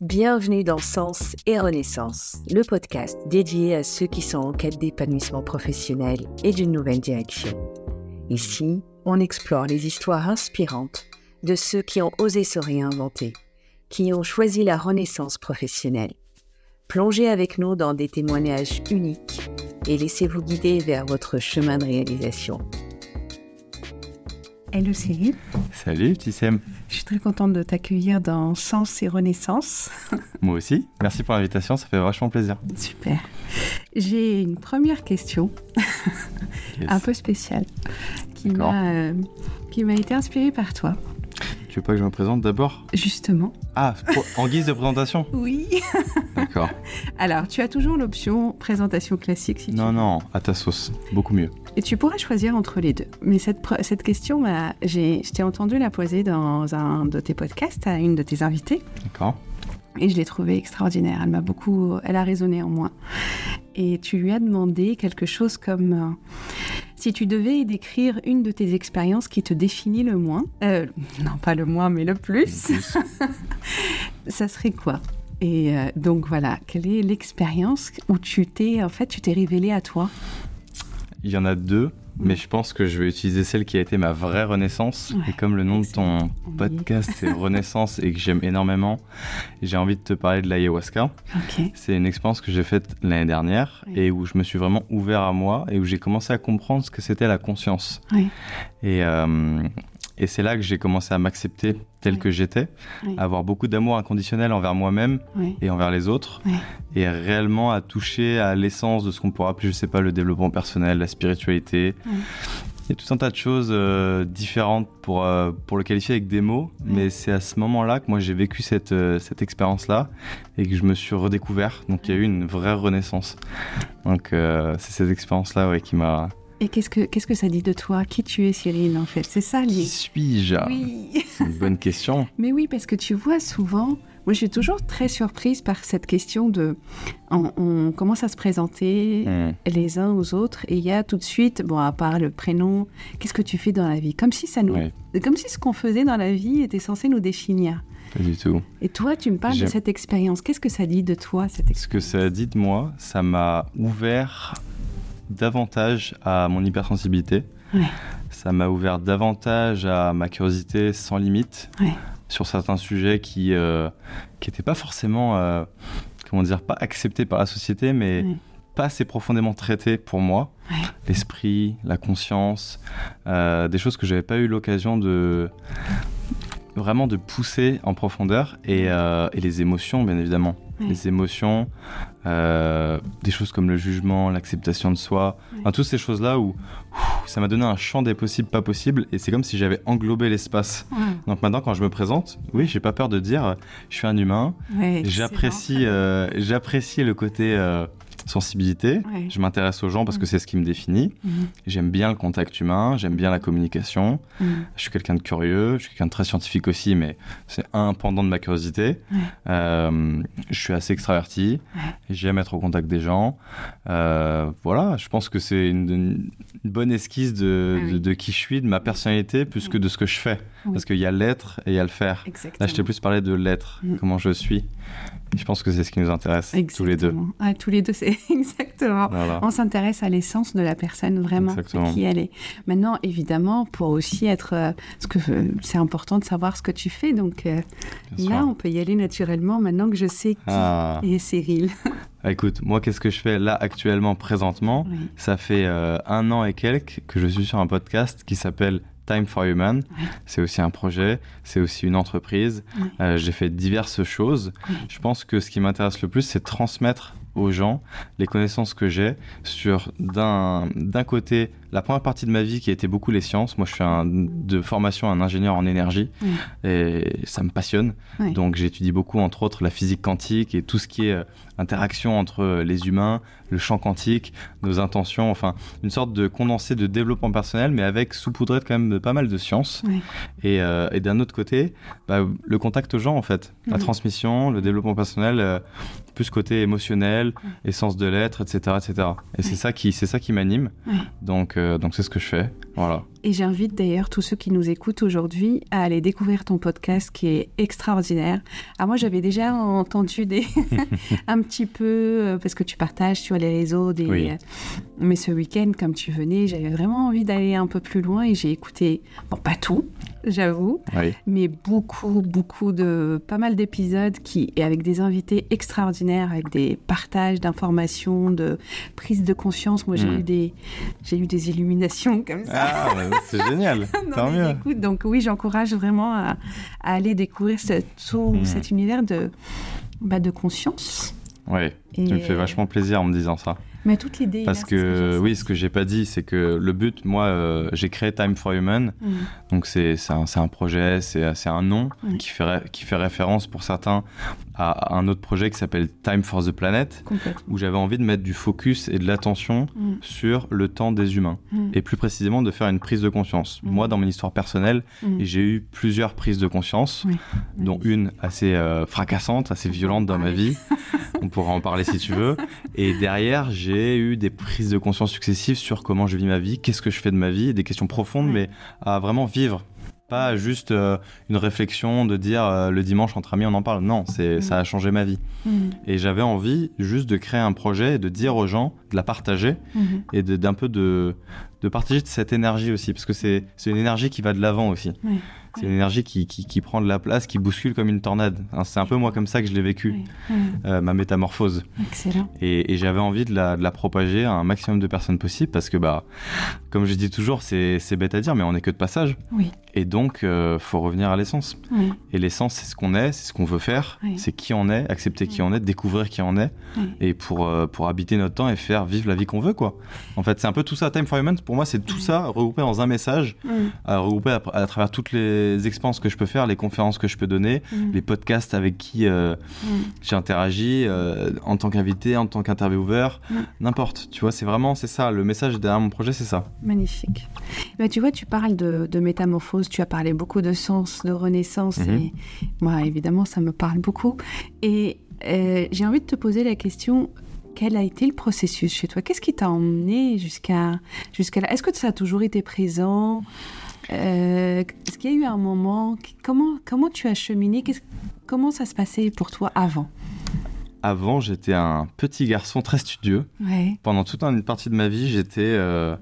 Bienvenue dans Sens et Renaissance, le podcast dédié à ceux qui sont en quête d'épanouissement professionnel et d'une nouvelle direction. Ici, on explore les histoires inspirantes de ceux qui ont osé se réinventer, qui ont choisi la renaissance professionnelle. Plongez avec nous dans des témoignages uniques et laissez-vous guider vers votre chemin de réalisation. Hello Cyril. Salut Tissem. Je suis très contente de t'accueillir dans Sens et Renaissance. Moi aussi. Merci pour l'invitation, ça fait vachement plaisir. Super. J'ai une première question, un peu spéciale, qui m'a euh, qui m'a été inspirée par toi. Tu veux pas que je me présente d'abord? Justement. Ah, en guise de présentation? Oui. D'accord. Alors, tu as toujours l'option présentation classique si Non, non, à ta sauce. Beaucoup mieux. Et tu pourrais choisir entre les deux. Mais cette, cette question, j'ai, je t'ai entendu la poser dans un de tes podcasts à une de tes invitées. D'accord. Et je l'ai trouvée extraordinaire. Elle m'a beaucoup, elle a résonné en moi. Et tu lui as demandé quelque chose comme euh, si tu devais décrire une de tes expériences qui te définit le moins, euh, non pas le moins mais le plus, ça serait quoi? Et euh, donc voilà, quelle est l'expérience où tu t'es en fait tu t'es révélé à toi? Il y en a deux. Mais je pense que je vais utiliser celle qui a été ma vraie renaissance. et comme le nom de ton podcast c'est Renaissance et que j'aime énormément, j'ai envie de te parler de l'ayahuasca. C'est une expérience que j'ai faite l'année dernière et où je me suis vraiment ouvert à moi et où j'ai commencé à comprendre ce que c'était la conscience. Et, euh, et c'est là que j'ai commencé à m'accepter tel que j'étais, avoir beaucoup d'amour inconditionnel envers moi-même et envers les autres, et réellement à toucher à l'essence de ce qu'on pourrait appeler, je sais pas, le développement personnel, la spiritualité. Il y a tout un tas de choses euh, différentes pour, euh, pour le qualifier avec des mots, mais c'est à ce moment-là que moi j'ai vécu cette, euh, cette expérience-là et que je me suis redécouvert. Donc il y a eu une vraie renaissance. Donc c'est cette expérience-là ouais, qui m'a et qu'est-ce que, qu'est-ce que ça dit de toi? Qui tu es, Cyril, en fait? C'est ça, Qui suis-je? Oui. C'est une bonne question. Mais oui, parce que tu vois souvent, moi je suis toujours très surprise par cette question de. On, commence à se présenter hmm. les uns aux autres et il y a tout de suite, bon, à part le prénom, qu'est-ce que tu fais dans la vie? Comme si ça nous. Comme si ce qu'on faisait dans la vie était censé nous définir. Pas du tout. Et toi, tu me parles de cette expérience. Qu'est-ce que ça dit de toi, cette expérience Ce que ça dit de moi, ça m'a ouvert davantage à mon hypersensibilité. Ça m'a ouvert davantage à ma curiosité sans limite sur certains sujets qui n'étaient euh, pas forcément, euh, comment dire, pas acceptés par la société, mais pas assez profondément traités pour moi. L'esprit, la conscience, euh, des choses que j'avais pas eu l'occasion de vraiment de pousser en profondeur et, et les émotions, bien évidemment. Les émotions, euh, des choses comme le jugement, l'acceptation de soi, toutes ces choses-là où ça m'a donné un champ des possibles, pas possibles, et c'est comme si j'avais englobé l'espace. Donc maintenant, quand je me présente, oui, j'ai pas peur de dire, je suis un humain, j'apprécie, euh, j'apprécie le côté sensibilité. Je m'intéresse aux gens parce que mm. c'est ce qui me définit. Mm. J'aime bien le contact humain, j'aime bien la communication. Mm. Je suis quelqu'un de curieux, je suis quelqu'un de très scientifique aussi, mais c'est un pendant de ma curiosité. Euh, je suis assez extraverti, j'aime être au contact des gens. Euh, voilà, je pense que c'est une, bonne esquisse ah de, qui je suis, de ma personnalité, plus que de ce que je fais. Parce qu'il y a l'être et il y a le faire. Là, je t'ai plus parlé de l'être, comment je suis. Je pense que c'est ce qui nous intéresse tous les deux. Ah, tous les deux, c'est exactement. On s'intéresse à l'essence de la personne, vraiment, qui elle est. Maintenant, évidemment, pour aussi être. Euh, parce que euh, c'est important de savoir ce que tu fais. Donc euh, là, on peut y aller naturellement maintenant que je sais qui ah. est Cyril. Ah, écoute, moi, qu'est-ce que je fais là actuellement, présentement? Ça fait un an et quelques que je suis sur un podcast qui s'appelle Time for Human. C'est aussi un projet, c'est aussi une entreprise. Euh, j'ai fait diverses choses. Je pense que ce qui m'intéresse le plus, c'est transmettre aux gens les connaissances que j'ai sur d'un côté la première partie de ma vie qui a été beaucoup les sciences. Moi, je suis un, de formation un ingénieur en énergie et ça me passionne. Donc, j'étudie beaucoup, entre autres, la physique quantique et tout ce qui est euh, interaction entre euh, les humains, le champ quantique, nos intentions, enfin, une sorte de condensé de développement personnel, mais avec saupoudré quand même de pas mal de sciences. Euh, et, d'un autre côté, bah, le contact aux gens, en fait, la transmission, le développement personnel, plus côté émotionnel, essence de l'être, etc., etc. Et c'est ça qui, c'est ça qui m'anime. Donc donc c'est ce que je fais. Voilà. Et j'invite d'ailleurs tous ceux qui nous écoutent aujourd'hui à aller découvrir ton podcast qui est extraordinaire. Alors moi, j'avais déjà entendu des un petit peu euh, parce que tu partages sur les réseaux des. Oui. euh, Mais ce week-end, comme tu venais, j'avais vraiment envie d'aller un peu plus loin et j'ai écouté, bon, pas tout, j'avoue, Oui. mais beaucoup, beaucoup de, pas mal d'épisodes qui, et avec des invités extraordinaires, avec des partages d'informations, de prise de conscience. Moi, j'ai Mm. eu des, j'ai eu des illuminations comme ça. Ah, bah, c'est génial. Tant mieux. Donc oui, j'encourage vraiment à, à aller découvrir tout Mm. cet univers de, bah, de conscience. Oui, Et- tu me fais vachement plaisir en me disant ça. Mais toute l'idée. Parce que, oui, ce que j'ai pas dit, c'est que le but, moi, euh, j'ai créé Time for Human. Mm. Donc c'est un, un projet, c'est un nom qui, fait, qui fait référence pour certains à un autre projet qui s'appelle Time for the Planet, où j'avais envie de mettre du focus et de l'attention Mm. sur le temps des humains. Mm. Et plus précisément de faire une prise de conscience. Mm. Moi, dans mon histoire personnelle, j'ai eu plusieurs prises de conscience, Oui. dont une assez euh, fracassante, assez violente dans ma vie. On pourra en parler si tu veux. Et derrière, j'ai eu des prises de conscience successives sur comment je vis ma vie, qu'est-ce que je fais de ma vie, des questions profondes, mais à vraiment vivre. Pas juste euh, une réflexion de dire euh, le dimanche entre amis on en parle. Non, c'est Mm. ça a changé ma vie. Mm. Et j'avais envie juste de créer un projet et de dire aux gens, de la partager Mhm. et d'un peu de, de partager de cette énergie aussi, parce que c'est c'est une énergie qui va de l'avant aussi. Oui. C'est une énergie qui, qui, qui prend de la place, qui bouscule comme une tornade. Hein, C'est un peu moi comme ça que je l'ai vécu, euh, ma métamorphose. Excellent. Et, et j'avais envie de la, de la propager à un maximum de personnes possible, parce que, bah, comme je dis toujours, c'est c'est bête à dire, mais on n'est que de passage. Oui. Et donc, euh, faut revenir à l'essence. Oui. Et l'essence, c'est ce qu'on est, c'est ce qu'on veut faire, Oui. c'est qui on est, accepter qui on est, découvrir qui on est, et pour, euh, pour habiter notre temps et faire vivre la vie qu'on veut, quoi. En fait, c'est un peu tout ça. Time for Human, pour moi, c'est tout ça regroupé dans un message, à regroupé à, à travers toutes les expériences que je peux faire, les conférences que je peux donner, Mm. les podcasts avec qui euh, Mm. j'ai interagi, euh, en tant qu'invité, en tant qu'intervieweur, Mm. n'importe. Tu vois, c'est vraiment, c'est ça. Le message derrière mon projet, c'est ça. Magnifique. Mais tu vois, tu parles de, de métamorphose, tu as parlé beaucoup de sens, de renaissance, Mhm. et moi, évidemment, ça me parle beaucoup. Et euh, j'ai envie de te poser la question, quel a été le processus chez toi? Qu'est-ce qui t'a emmené jusqu'à jusqu'à là? Est-ce que ça a toujours été présent? Euh, Est-ce qu'il y a eu un moment Comment, comment tu as cheminé? Comment ça se passait pour toi avant? Avant, j'étais un petit garçon très studieux. Ouais. Pendant toute une partie de ma vie, j'étais euh,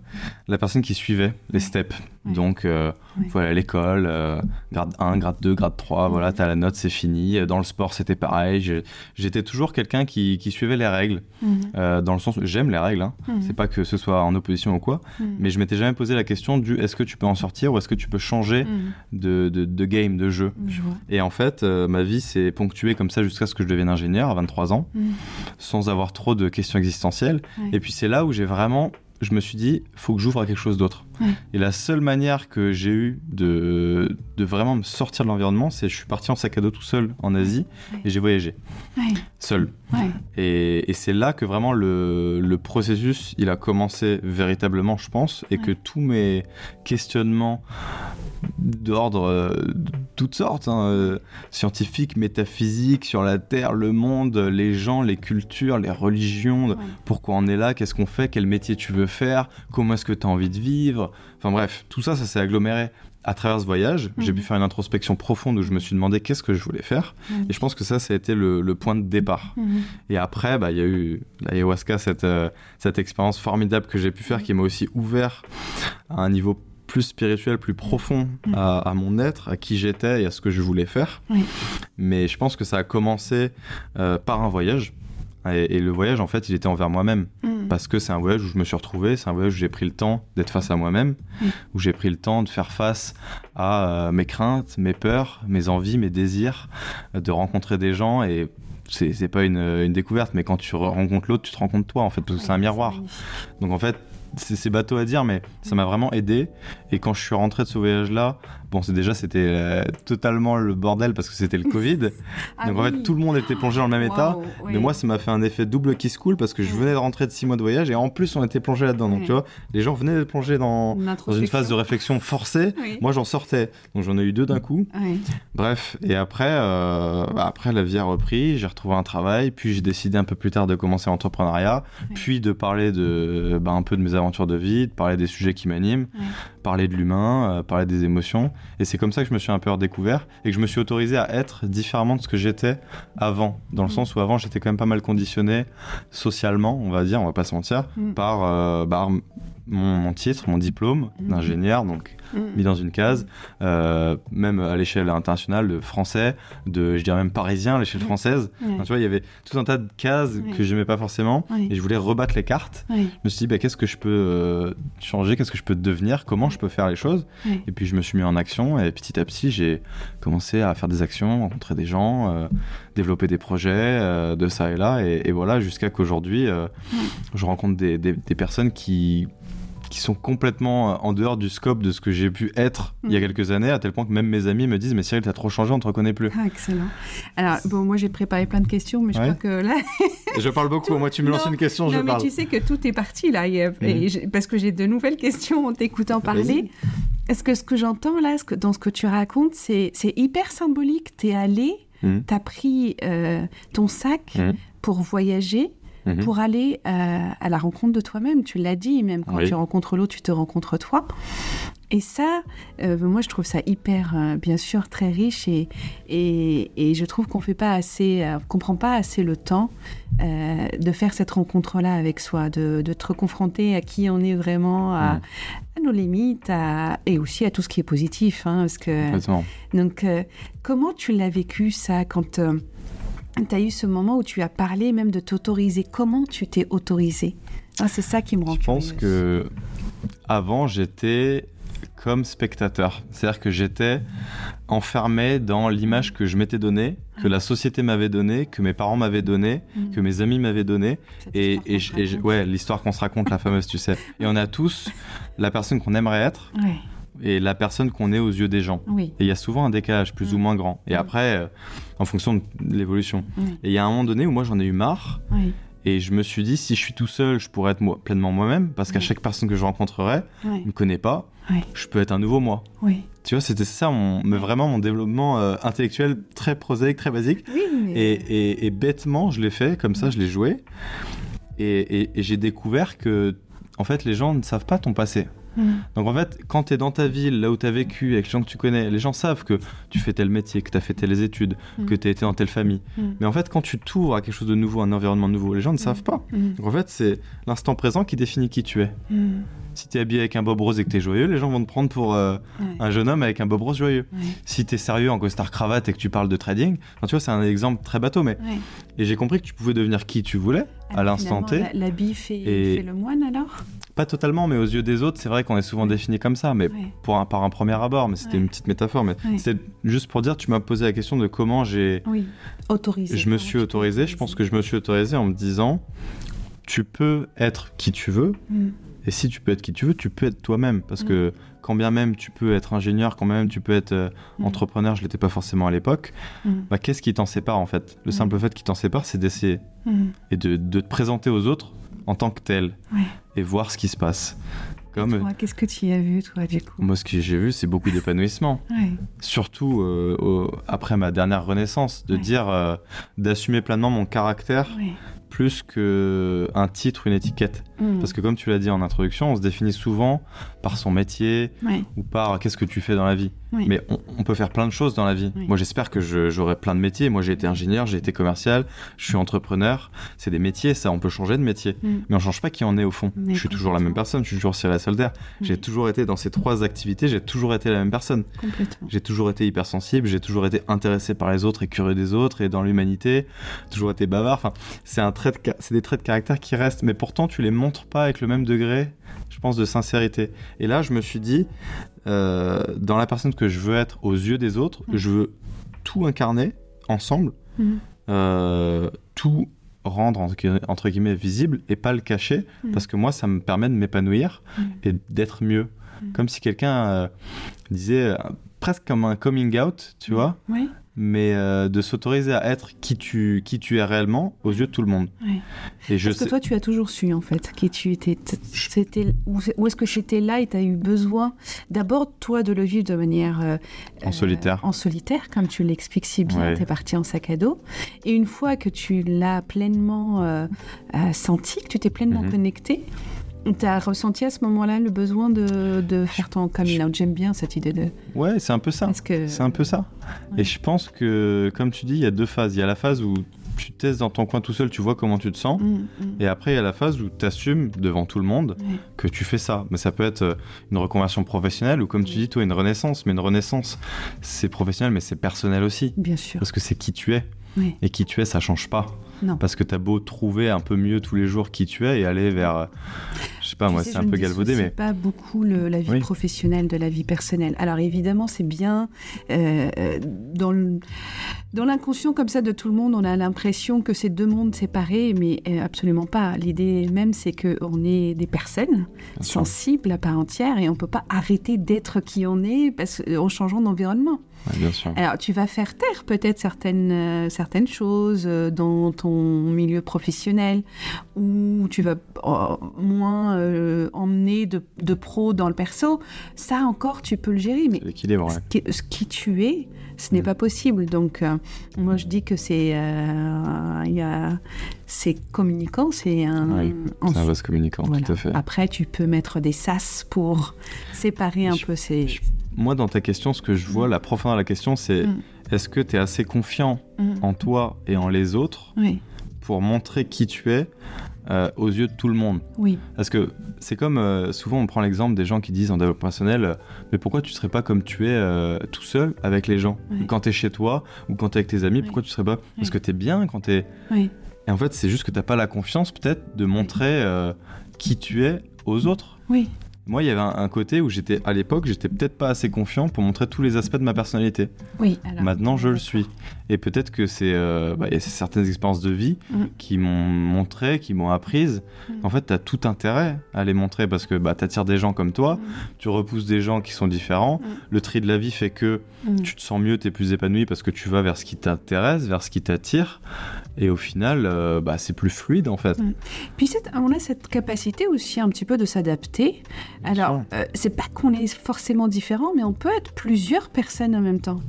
la personne qui suivait les steps. Ouais. Donc, euh, Ouais. faut aller à l'école, euh, grade 1, grade 2, grade 3, voilà, t'as la note, c'est fini. Dans le sport, c'était pareil. J'étais toujours quelqu'un qui, qui suivait les règles, Mhm. euh, dans le sens où j'aime les règles. hein. Mhm. C'est pas que ce soit en opposition ou quoi, Mhm. mais je m'étais jamais posé la question du est-ce que tu peux en sortir ou est-ce que tu peux changer de, de, de game, de jeu. Je. Et en fait, ma vie s'est ponctuée comme ça jusqu'à ce que je devienne ingénieur à 23 ans, sans avoir trop de questions existentielles. Et puis c'est là où j'ai vraiment, je me suis dit, faut que j'ouvre à quelque chose d'autre. Ouais. Et la seule manière que j'ai eu de, de vraiment me sortir de l'environnement, c'est je suis parti en sac à dos tout seul en Asie Ouais. et j'ai voyagé Ouais. seul. Et, et c'est là que vraiment le, le processus, il a commencé véritablement, je pense, et que tous mes questionnements d'ordre euh, de toutes sortes, hein, euh, scientifiques, métaphysiques, sur la Terre, le monde, les gens, les cultures, les religions, pourquoi on est là, qu'est-ce qu'on fait, quel métier tu veux faire, comment est-ce que tu as envie de vivre, enfin bref, tout ça, ça s'est aggloméré à travers ce voyage. J'ai Mhm. pu faire une introspection profonde où je me suis demandé qu'est-ce que je voulais faire. Et je pense que ça, ça a été le- le point de départ. Mhm. Et après, bah, il y a eu l'ayahuasca, cette, euh, cette expérience formidable que j'ai pu faire, qui m'a aussi ouvert à un niveau plus spirituel, plus profond Mm. à, à mon être, à qui j'étais et à ce que je voulais faire. Oui. Mais je pense que ça a commencé euh, par un voyage. Et, et le voyage, en fait, il était envers moi-même. Mhm. Parce que c'est un voyage où je me suis retrouvé, c'est un voyage où j'ai pris le temps d'être face à moi-même, Mm. où j'ai pris le temps de faire face à euh, mes craintes, mes peurs, mes envies, mes désirs, euh, de rencontrer des gens et c'est pas une, une découverte, mais quand tu re- rencontres l'autre, tu te de toi en fait, parce que c'est un miroir. Donc en fait, c'est c'est bateau à dire, mais ça m'a vraiment aidé. Et quand je suis rentré de ce voyage-là, bon, c'est déjà c'était euh, totalement le bordel parce que c'était le Covid. Ah Donc en fait, tout le monde était plongé dans le même état. Oui. Mais moi, ça m'a fait un effet double qui se coule parce que je venais de rentrer de six mois de voyage et en plus, on était plongé là-dedans. Donc tu vois, les gens venaient de plonger dans, Une dans une phase de réflexion forcée. Moi, j'en sortais. Donc j'en ai eu deux d'un coup. Bref, et après, euh, bah, après la vie a repris, j'ai retrouvé un travail, puis j'ai décidé un peu plus tard de commencer l'entrepreneuriat, puis de parler de, bah, un peu de mes aventures de vie, de parler des sujets qui m'animent. Parler de l'humain, parler des émotions. Et c'est comme ça que je me suis un peu redécouvert et que je me suis autorisé à être différemment de ce que j'étais avant. Dans le mm. sens où avant, j'étais quand même pas mal conditionné socialement, on va dire, on va pas se mentir, mm. par, bah, mon, titre, mon diplôme mm. d'ingénieur, donc mm. mis dans une case, euh, même à l'échelle internationale, de français, de, je dirais même parisien à l'échelle française. tu vois, il y avait tout un tas de cases que j'aimais pas forcément, et je voulais rebattre les cartes. Je me suis dit, bah, qu'est-ce que je peux euh, changer, qu'est-ce que je peux devenir, comment je peux faire les choses? Et puis je me suis mis en action, et petit à petit, j'ai commencé à faire des actions, rencontrer des gens, euh, développer des projets de ça et là, et, voilà, jusqu'à qu'aujourd'hui, je rencontre des, des personnes qui qui sont complètement euh, en dehors du scope de ce que j'ai pu être il y a mm. quelques années, à tel point que même mes amis me disent Mais Cyril, t'as trop changé, on te reconnaît plus. Ah, excellent. Alors, bon, moi j'ai préparé plein de questions, mais je crois que là. je parle beaucoup, moi tu me lances une question, je non, parle. mais tu sais que tout est parti là, mm. parce que j'ai de nouvelles questions en t'écoutant parler. Est-ce que ce que j'entends là, dans ce que tu racontes, c'est hyper symbolique T'es allé, t'as pris euh, ton sac pour voyager Mhm. pour aller euh, à la rencontre de toi-même. Tu l'as dit, même quand tu rencontres l'autre, tu te rencontres toi. Et ça, euh, moi, je trouve ça hyper, euh, bien sûr, très riche et, et, je trouve qu'on fait pas assez, qu'on prend pas assez le temps de faire cette rencontre-là avec soi, de, de, te confronter à qui on est vraiment, à, nos limites et aussi à tout ce qui est positif. Hein, parce que, donc, comment tu l'as vécu ça quand tu as eu ce moment où tu as parlé même de t'autoriser. Comment tu t'es autorisé? Ah, C'est ça qui me rend Je pense que avant, j'étais comme spectateur. C'est-à-dire que j'étais enfermé dans l'image que je m'étais donnée, que la société m'avait donnée, que mes parents m'avaient donnée, mm. que mes amis m'avaient donnée. Et, et, ouais, l'histoire qu'on se raconte, la fameuse, tu sais. Et on a tous la personne qu'on aimerait être. Et la personne qu'on est aux yeux des gens. Et il y a souvent un décalage plus ou mm. moins grand. Et mm. après, euh, en fonction de l'évolution. Et il y a un moment donné où moi j'en ai eu marre. Et je me suis dit, si je suis tout seul, je pourrais être moi, pleinement moi-même, parce qu'à chaque personne que je rencontrerai, ne me connaît pas, je peux être un nouveau moi. Tu vois, c'était ça, mon, mais vraiment mon développement euh, intellectuel très prosaïque, très basique. Et, et, bêtement, je l'ai fait, comme ça, je l'ai joué. Et, j'ai découvert que, en fait, les gens ne savent pas ton passé. Mm. Donc en fait, quand tu es dans ta ville, là où tu as vécu, avec les gens que tu connais, les gens savent que tu fais tel métier, que tu as fait telles études, mm. que tu as été dans telle famille. Mm. Mais en fait, quand tu t'ouvres à quelque chose de nouveau, un environnement nouveau, les gens ne savent pas. Donc en fait, c'est l'instant présent qui définit qui tu es. Si tu es habillé avec un bob rose et que tu es joyeux, les gens vont te prendre pour euh, un jeune homme avec un bob rose joyeux. Si tu es sérieux en costard cravate et que tu parles de trading, tu vois, c'est un exemple très bateau, mais. Et j'ai compris que tu pouvais devenir qui tu voulais à l'instant T. L'habit fait, fait le moine alors? Pas totalement, mais aux yeux des autres, c'est vrai qu'on est souvent défini comme ça, mais pour un, par un premier abord. Mais c'était une petite métaphore. Mais c'est juste pour dire, tu m'as posé la question de comment j'ai. Oui, autorisé. Je me suis autorisé. Je pense que je me suis autorisé en me disant, tu peux être qui tu veux. Mm. Et si tu peux être qui tu veux, tu peux être toi-même. Parce mm. que quand bien même tu peux être ingénieur, quand même tu peux être euh, mm. entrepreneur, je l'étais pas forcément à l'époque, bah, qu'est-ce qui t'en sépare en fait? Le simple fait qui t'en sépare, c'est d'essayer et de, de, te présenter aux autres en tant que tel et voir ce qui se passe. Comme... Qu'est-ce que tu as vu, toi, du coup? Moi, ce que j'ai vu, c'est beaucoup d'épanouissement. Surtout euh, après ma dernière renaissance, de dire, euh, d'assumer pleinement mon caractère plus qu'un titre, une étiquette. Mm. Parce que comme tu l'as dit en introduction, on se définit souvent par son métier ou par qu'est-ce que tu fais dans la vie. Mais on, peut faire plein de choses dans la vie. Moi, j'espère que j'aurai plein de métiers. Moi, j'ai été ingénieur, j'ai été commercial, je suis entrepreneur. C'est des métiers, ça, on peut changer de métier. Mm. Mais on change pas qui on est au fond. je suis toujours la même personne, je suis toujours Cyril Solder. J'ai toujours été dans ces trois activités, j'ai toujours été la même personne. J'ai toujours été hypersensible, j'ai toujours été intéressé par les autres et curieux des autres et dans l'humanité, toujours été bavard. Enfin, c'est un c'est des traits de caractère qui restent, mais pourtant tu les montres pas avec le même degré, je pense, de sincérité. Et là, je me suis dit, euh, dans la personne que je veux être aux yeux des autres, mm. je veux tout incarner ensemble, mm. euh, tout rendre entre, guillemets visible et pas le cacher, mm. parce que moi, ça me permet de m'épanouir et d'être mieux. Comme si quelqu'un euh, disait presque comme un coming out, tu vois. Oui mais euh, de s'autoriser à être qui tu, qui tu es réellement aux yeux de tout le monde. Et je Parce que toi, tu as toujours su, en fait, qui tu étais. C'était, où est-ce que j'étais là et tu as eu besoin, d'abord, toi, de le vivre de manière. Euh, en solitaire. Euh, en solitaire, comme tu l'expliques si bien, tu es parti en sac à dos. Et une fois que tu l'as pleinement senti, que tu t'es pleinement mhm. connecté, Tu as ressenti à ce moment-là le besoin de, de faire ton coming out? J'aime bien cette idée de. Ouais, c'est un peu ça. que... C'est un peu ça. Et je pense que, comme tu dis, il y a deux phases. Il y a la phase où tu testes dans ton coin tout seul, tu vois comment tu te sens. Mm, mm. Et après, il y a la phase où tu assumes devant tout le monde que tu fais ça. Mais ça peut être euh, une reconversion professionnelle ou, comme tu dis, toi, une renaissance. Mais une renaissance, c'est professionnel, mais c'est personnel aussi. Bien sûr. Parce que c'est qui tu es. Oui. Et qui tu es, ça change pas. Non. Parce que tu as beau trouver un peu mieux tous les jours qui tu es et aller vers. euh, Je sais pas, Tu moi, c'est un peu galvaudé, mais. pas beaucoup le- la vie Oui. professionnelle de la vie personnelle. Alors évidemment, c'est bien euh, dans le- dans l'inconscient comme ça de tout le monde, on a l'impression que c'est deux mondes séparés, mais euh, absolument pas. L'idée même, c'est que on est des personnes Bien sûr. sensibles à part entière et on peut pas arrêter d'être qui on est parce en changeant d'environnement. Ouais, bien sûr. Alors, tu vas faire taire peut-être certaines, euh, certaines choses euh, dans ton milieu professionnel ou tu vas euh, moins euh, emmener de, de pro dans le perso. Ça encore, tu peux le gérer, mais C'est l'équilibre, ouais. ce qui, ce qui tu es, ce n'est Mm. pas possible. Donc, moi, je dis que c'est c'est communicant, c'est un. Oui, en- un communicant, voilà. tout à fait. Après, tu peux mettre des sas pour séparer un Je- peu ces. je- Moi, dans ta question, ce que je vois, la profondeur de la question, c'est Mm. est-ce que tu es assez confiant Mm. en toi et en les autres Oui, pour montrer qui tu es euh, aux yeux de tout le monde? Oui, Parce que c'est comme euh, souvent on prend l'exemple des gens qui disent en développement personnel euh, mais pourquoi tu serais pas comme tu es tout seul avec les gens? Ouais. Quand tu es chez toi ou quand tu es avec tes amis, pourquoi tu serais pas? Parce que tu es bien quand tu es. oui. Et en fait, c'est juste que t'as pas la confiance peut-être de montrer qui tu es aux autres. Oui, Moi, il y avait un, un côté où j'étais à l'époque, j'étais peut-être pas assez confiant pour montrer tous les aspects de ma personnalité. oui. Alors, Maintenant, je le suis. Et peut-être que c'est euh, bah, certaines expériences de vie Mm. qui m'ont montré, qui m'ont apprises. Mm. En fait, tu as tout intérêt à les montrer parce que bah, tu attires des gens comme toi, Mm. tu repousses des gens qui sont différents. Mm. Le tri de la vie fait que tu te sens mieux, tu es plus épanoui parce que tu vas vers ce qui t'intéresse, vers ce qui t'attire. Et au final, euh, bah, c'est plus fluide en fait. Puis cette- on a cette capacité aussi un petit peu de s'adapter. Alors, euh, c'est pas qu'on est forcément différent, mais on peut être plusieurs personnes en même temps.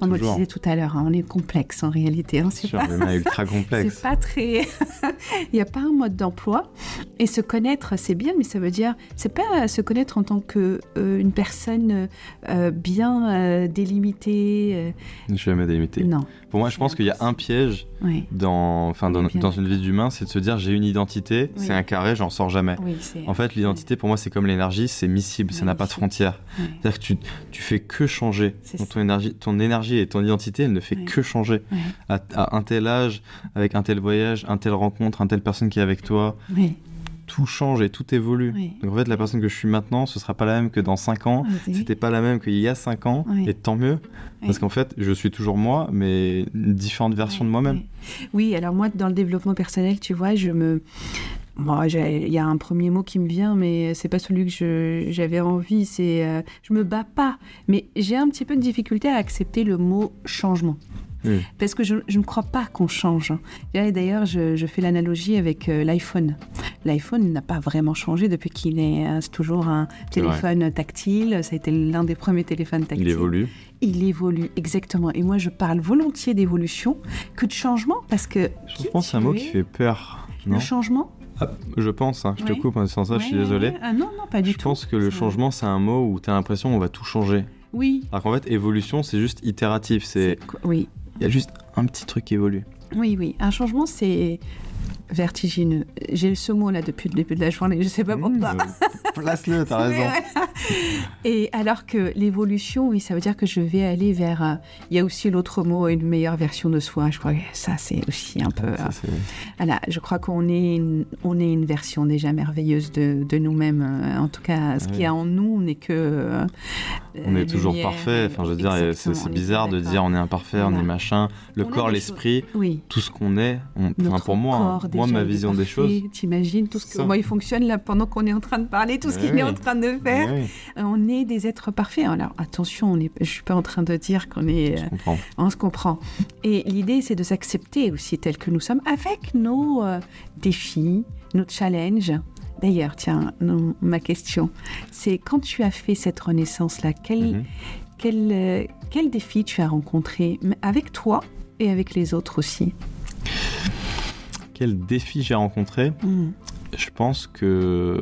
On le disait tout à l'heure, hein, on est complexe en réalité. hein, c'est pas, ultra complexe. c'est pas très. Il n'y a pas un mode d'emploi. Et se connaître, c'est bien, mais ça veut dire, c'est pas se connaître en tant que euh, une personne euh, bien euh, délimitée. euh, Jamais délimité. non. Pour moi, je pense qu'il y a un piège Oui. dans, enfin, dans, une vie d'humain, c'est de se dire j'ai une identité, Oui. c'est un carré, j'en sors jamais. Oui. En fait, l'identité, pour moi, c'est comme l'énergie, c'est miscible, ça n'a pas de frontières. C'est-à-dire que tu, tu fais que changer. Donc, ton énergie, ton énergie et ton identité, elle ne fait que changer. À, à un tel âge, avec un tel voyage, un tel rencontre, un telle personne qui est avec toi, Oui. Tout change et tout évolue. Oui. Donc en fait, la personne que je suis maintenant, ce sera pas la même que dans 5 ans. Oui. C'était pas la même qu'il y a 5 ans. Oui. Et tant mieux. Parce qu'en fait, je suis toujours moi, mais une différente version de moi-même. Oui. Alors moi, dans le développement personnel, tu vois, je me. Moi, il y a un premier mot qui me vient, mais c'est pas celui que j'avais envie. C'est, euh, je me bats pas, mais j'ai un petit peu de difficulté à accepter le mot changement. Oui. Parce que je, je ne crois pas qu'on change. Et D'ailleurs, je, je fais l'analogie avec euh, l'iPhone. L'iPhone n'a pas vraiment changé depuis qu'il est. euh, c'est toujours un téléphone tactile. Ça a été l'un des premiers téléphones tactiles. Il évolue. Il évolue, exactement. Et moi, je parle volontiers d'évolution que de changement parce que. Je pense que c'est un mot qui fait peur. Non? Le changement? Ah, Je pense, hein, je te coupe en disant ça, je suis désolé. Ah non, non, pas du Je tout. pense que le changement, c'est un mot où tu as l'impression qu'on va tout changer. Oui. Alors qu'en fait, évolution, c'est juste itératif. C'est Oui, Il y a juste un petit truc qui évolue. oui, oui. Un changement, c'est vertigineux. J'ai ce mot-là depuis le début de la journée, je sais pas pourquoi. Mmh, Place-le, t'as raison. Et alors que l'évolution, oui, ça veut dire que je vais aller vers. euh, Il y a aussi l'autre mot, une meilleure version de soi. Je crois que ça, c'est aussi un peu. Ça, euh, Voilà, je crois qu'on est, une, on est une version déjà merveilleuse de, de nous-mêmes. En tout cas, ce Ah qu'il y a en nous, on n'est que. euh, on est toujours lumière, parfait. Enfin, je veux dire, c'est on c'est est bizarre de dire on est imparfait, on Voilà. est machin. Le On corps, l'esprit, Oui. tout ce qu'on est. on- Enfin, pour moi, hein, moi, ma vision des choses. T'imagines tout ce que moi il fonctionne là pendant qu'on est en train de parler, tout ce Ouais, qu'il est en train de faire. Oui, Euh, On est des êtres parfaits. Alors attention, on est, je suis pas en train de dire qu'on est, euh, on se comprend. Et l'idée c'est de s'accepter aussi tel que nous sommes, avec nos euh, défis, nos challenges. D'ailleurs, tiens, non, ma question, c'est quand tu as fait cette renaissance là, quel, Mhm. quel, euh, quel défi tu as rencontré avec toi et avec les autres aussi? Quel défi j'ai rencontré Mm. Je pense que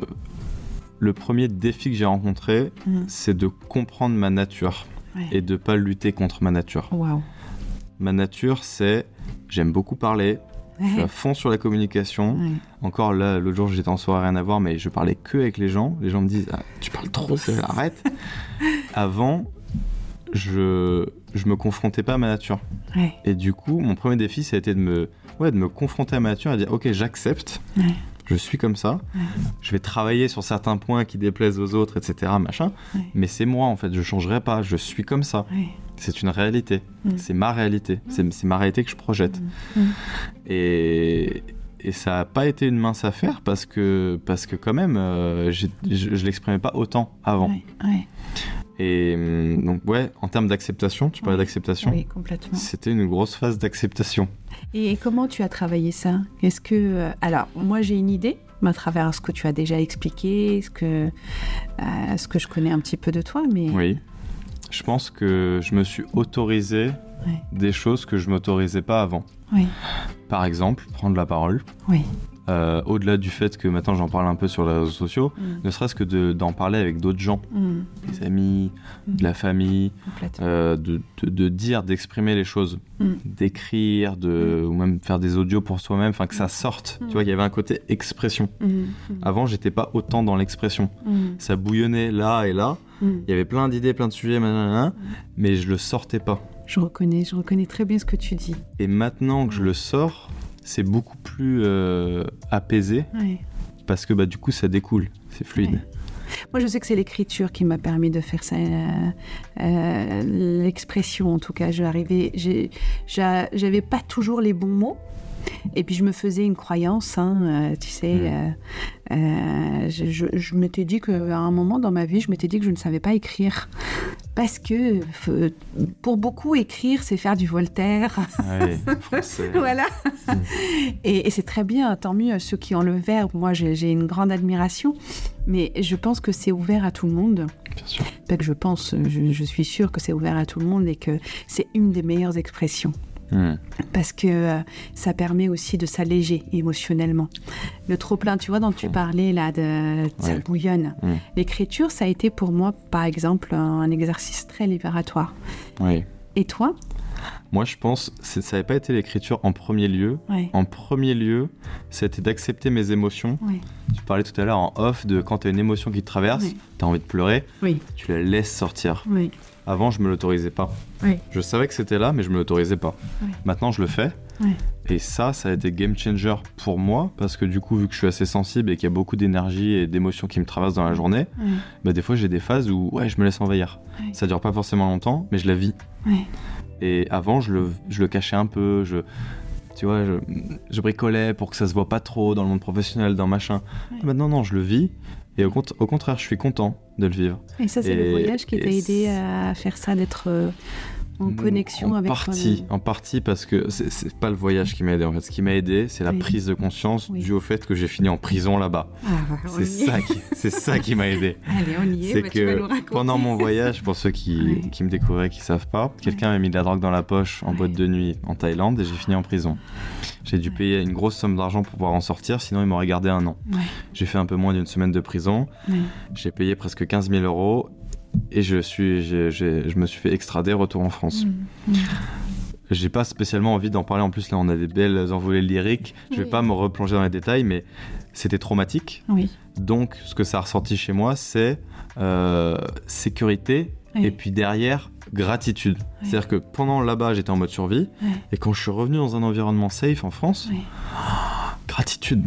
le premier défi que j'ai rencontré, Mm. c'est de comprendre ma nature Ouais. et de pas lutter contre ma nature. Ma nature, c'est j'aime beaucoup parler, je suis à fond sur la communication. Ouais. Encore là, l'autre jour, j'étais en soirée, rien à voir, mais je parlais que avec les gens. Les gens me disent ah, Tu parles trop, arrête. Avant, je, je me confrontais pas à ma nature. Ouais. Et du coup, mon premier défi, ça a été de me, ouais, de me confronter à ma nature et de dire Ok, j'accepte. Ouais. Je suis comme ça. Je vais travailler sur certains points qui déplaisent aux autres, etc. Machin. Mais c'est moi, en fait. Je changerai pas. Je suis comme ça. C'est une réalité. Mm. C'est ma réalité. C'est c'est ma réalité que je projette. Mm. Et, et ça n'a pas été une mince affaire parce que, parce que quand même, euh, je ne l'exprimais pas autant avant. Ouais. Ouais. Et hum, donc, ouais, en termes d'acceptation, tu parlais d'acceptation, Oui, complètement. c'était une grosse phase d'acceptation. Et comment tu as travaillé ça? Est-ce que euh, alors moi j'ai une idée à travers ce que tu as déjà expliqué, ce que euh, ce que je connais un petit peu de toi, mais Oui. Je pense que je me suis autorisé Ouais. des choses que je m'autorisais pas avant. oui, Par exemple, prendre la parole. oui, Euh, Au-delà du fait que maintenant j'en parle un peu sur les réseaux sociaux, Mm. ne serait-ce que de- d'en parler avec d'autres gens, Mm. des amis, de la famille, euh, de, de- de dire, d'exprimer les choses, Mm. d'écrire, de, ou même faire des audios pour soi-même, enfin que ça sorte. Mm. Tu vois, il y avait un côté expression. Mm. Mm. Avant, j'étais pas autant dans l'expression. Mm. Ça bouillonnait là et là. Mm. Il y avait plein d'idées, plein de sujets, mais je le sortais pas. Je reconnais, je reconnais très bien ce que tu dis. Et maintenant que je le sors, c'est beaucoup plus euh, apaisé Ouais. parce que bah, du coup, ça découle. C'est fluide. Ouais. Moi, je sais que c'est l'écriture qui m'a permis de faire ça. euh, euh, L'expression, en tout cas. Je arrivais, j'ai- j'a- j'avais pas toujours les bons mots. Et puis je me faisais une croyance, hein, euh, tu sais. Mm. euh, euh, je je- je m'étais dit qu'à un moment dans ma vie, je m'étais dit que je ne savais pas écrire. Parce que pour beaucoup, écrire, c'est faire du Voltaire. Français. voilà. Mm. Et, et c'est très bien, tant mieux ceux qui ont le verbe. Moi, j'ai j'ai une grande admiration, mais je pense que c'est ouvert à tout le monde. Bien sûr. Pas que je pense, je, je suis sûre que c'est ouvert à tout le monde et que c'est une des meilleures expressions. Mm. Parce que euh, ça permet aussi de s'alléger émotionnellement. Le trop-plein, tu vois, dont tu Mm. parlais là, de, ça Ouais. bouillonne. Mm. L'écriture, ça a été pour moi, par exemple, un, un exercice très libératoire. Oui. Et toi? Moi, je pense que ça n'avait pas été l'écriture en premier lieu. Ouais. En premier lieu, c'était d'accepter mes émotions. Ouais. Tu parlais tout à l'heure en off de quand tu as une émotion qui te traverse, tu as envie de pleurer, Oui. tu la laisses sortir. Oui. Avant, je me l'autorisais pas. Oui. Je savais que c'était là, mais je me l'autorisais pas. Maintenant, je le fais. Et ça, ça a été game changer pour moi, parce que du coup, vu que je suis assez sensible et qu'il y a beaucoup d'énergie et d'émotions qui me traversent dans la journée, bah, des fois, j'ai des phases où ouais, je me laisse envahir. Ça dure pas forcément longtemps, mais je la vis. Et avant, je le, je le cachais un peu. Je, tu vois, je, je bricolais pour que ça se voit pas trop dans le monde professionnel, dans machin. Ouais. Maintenant, non, je le vis. Et au, cont- au contraire, je suis content de le vivre. Et ça, c'est le voyage qui t'a aidé à faire ça, d'être euh, en connexion en avec partie, en partie parce que c'est- pas le voyage qui m'a aidé en fait. Ce qui m'a aidé, c'est la Oui. prise de conscience Oui. dû au fait que j'ai fini en prison là-bas. Ah, C'est ça qui, c'est ça qui m'a aidé. Allez, on y est. C'est bah, que pendant mon voyage, pour ceux qui, qui me découvraient, qui savent pas, quelqu'un m'a mis de la drogue dans la poche en boîte de nuit en Thaïlande et j'ai fini en prison. J'ai dû payer une grosse somme d'argent pour pouvoir en sortir, sinon ils m'auraient gardé un an. J'ai fait un peu moins d'une semaine de prison. J'ai payé presque 15 000 euros et je, suis, je me suis fait extrader, retour en France. Mm, mm. J'ai pas spécialement envie d'en parler. En plus, là, on a des belles envolées lyriques. Je vais Oui. pas me replonger dans les détails, mais c'était traumatique. Oui. Donc, ce que ça a ressorti chez moi, c'est euh, sécurité Oui. et puis derrière, gratitude. C'est-à-dire que pendant là-bas, j'étais en mode survie. Et quand je suis revenu dans un environnement safe en France, gratitude.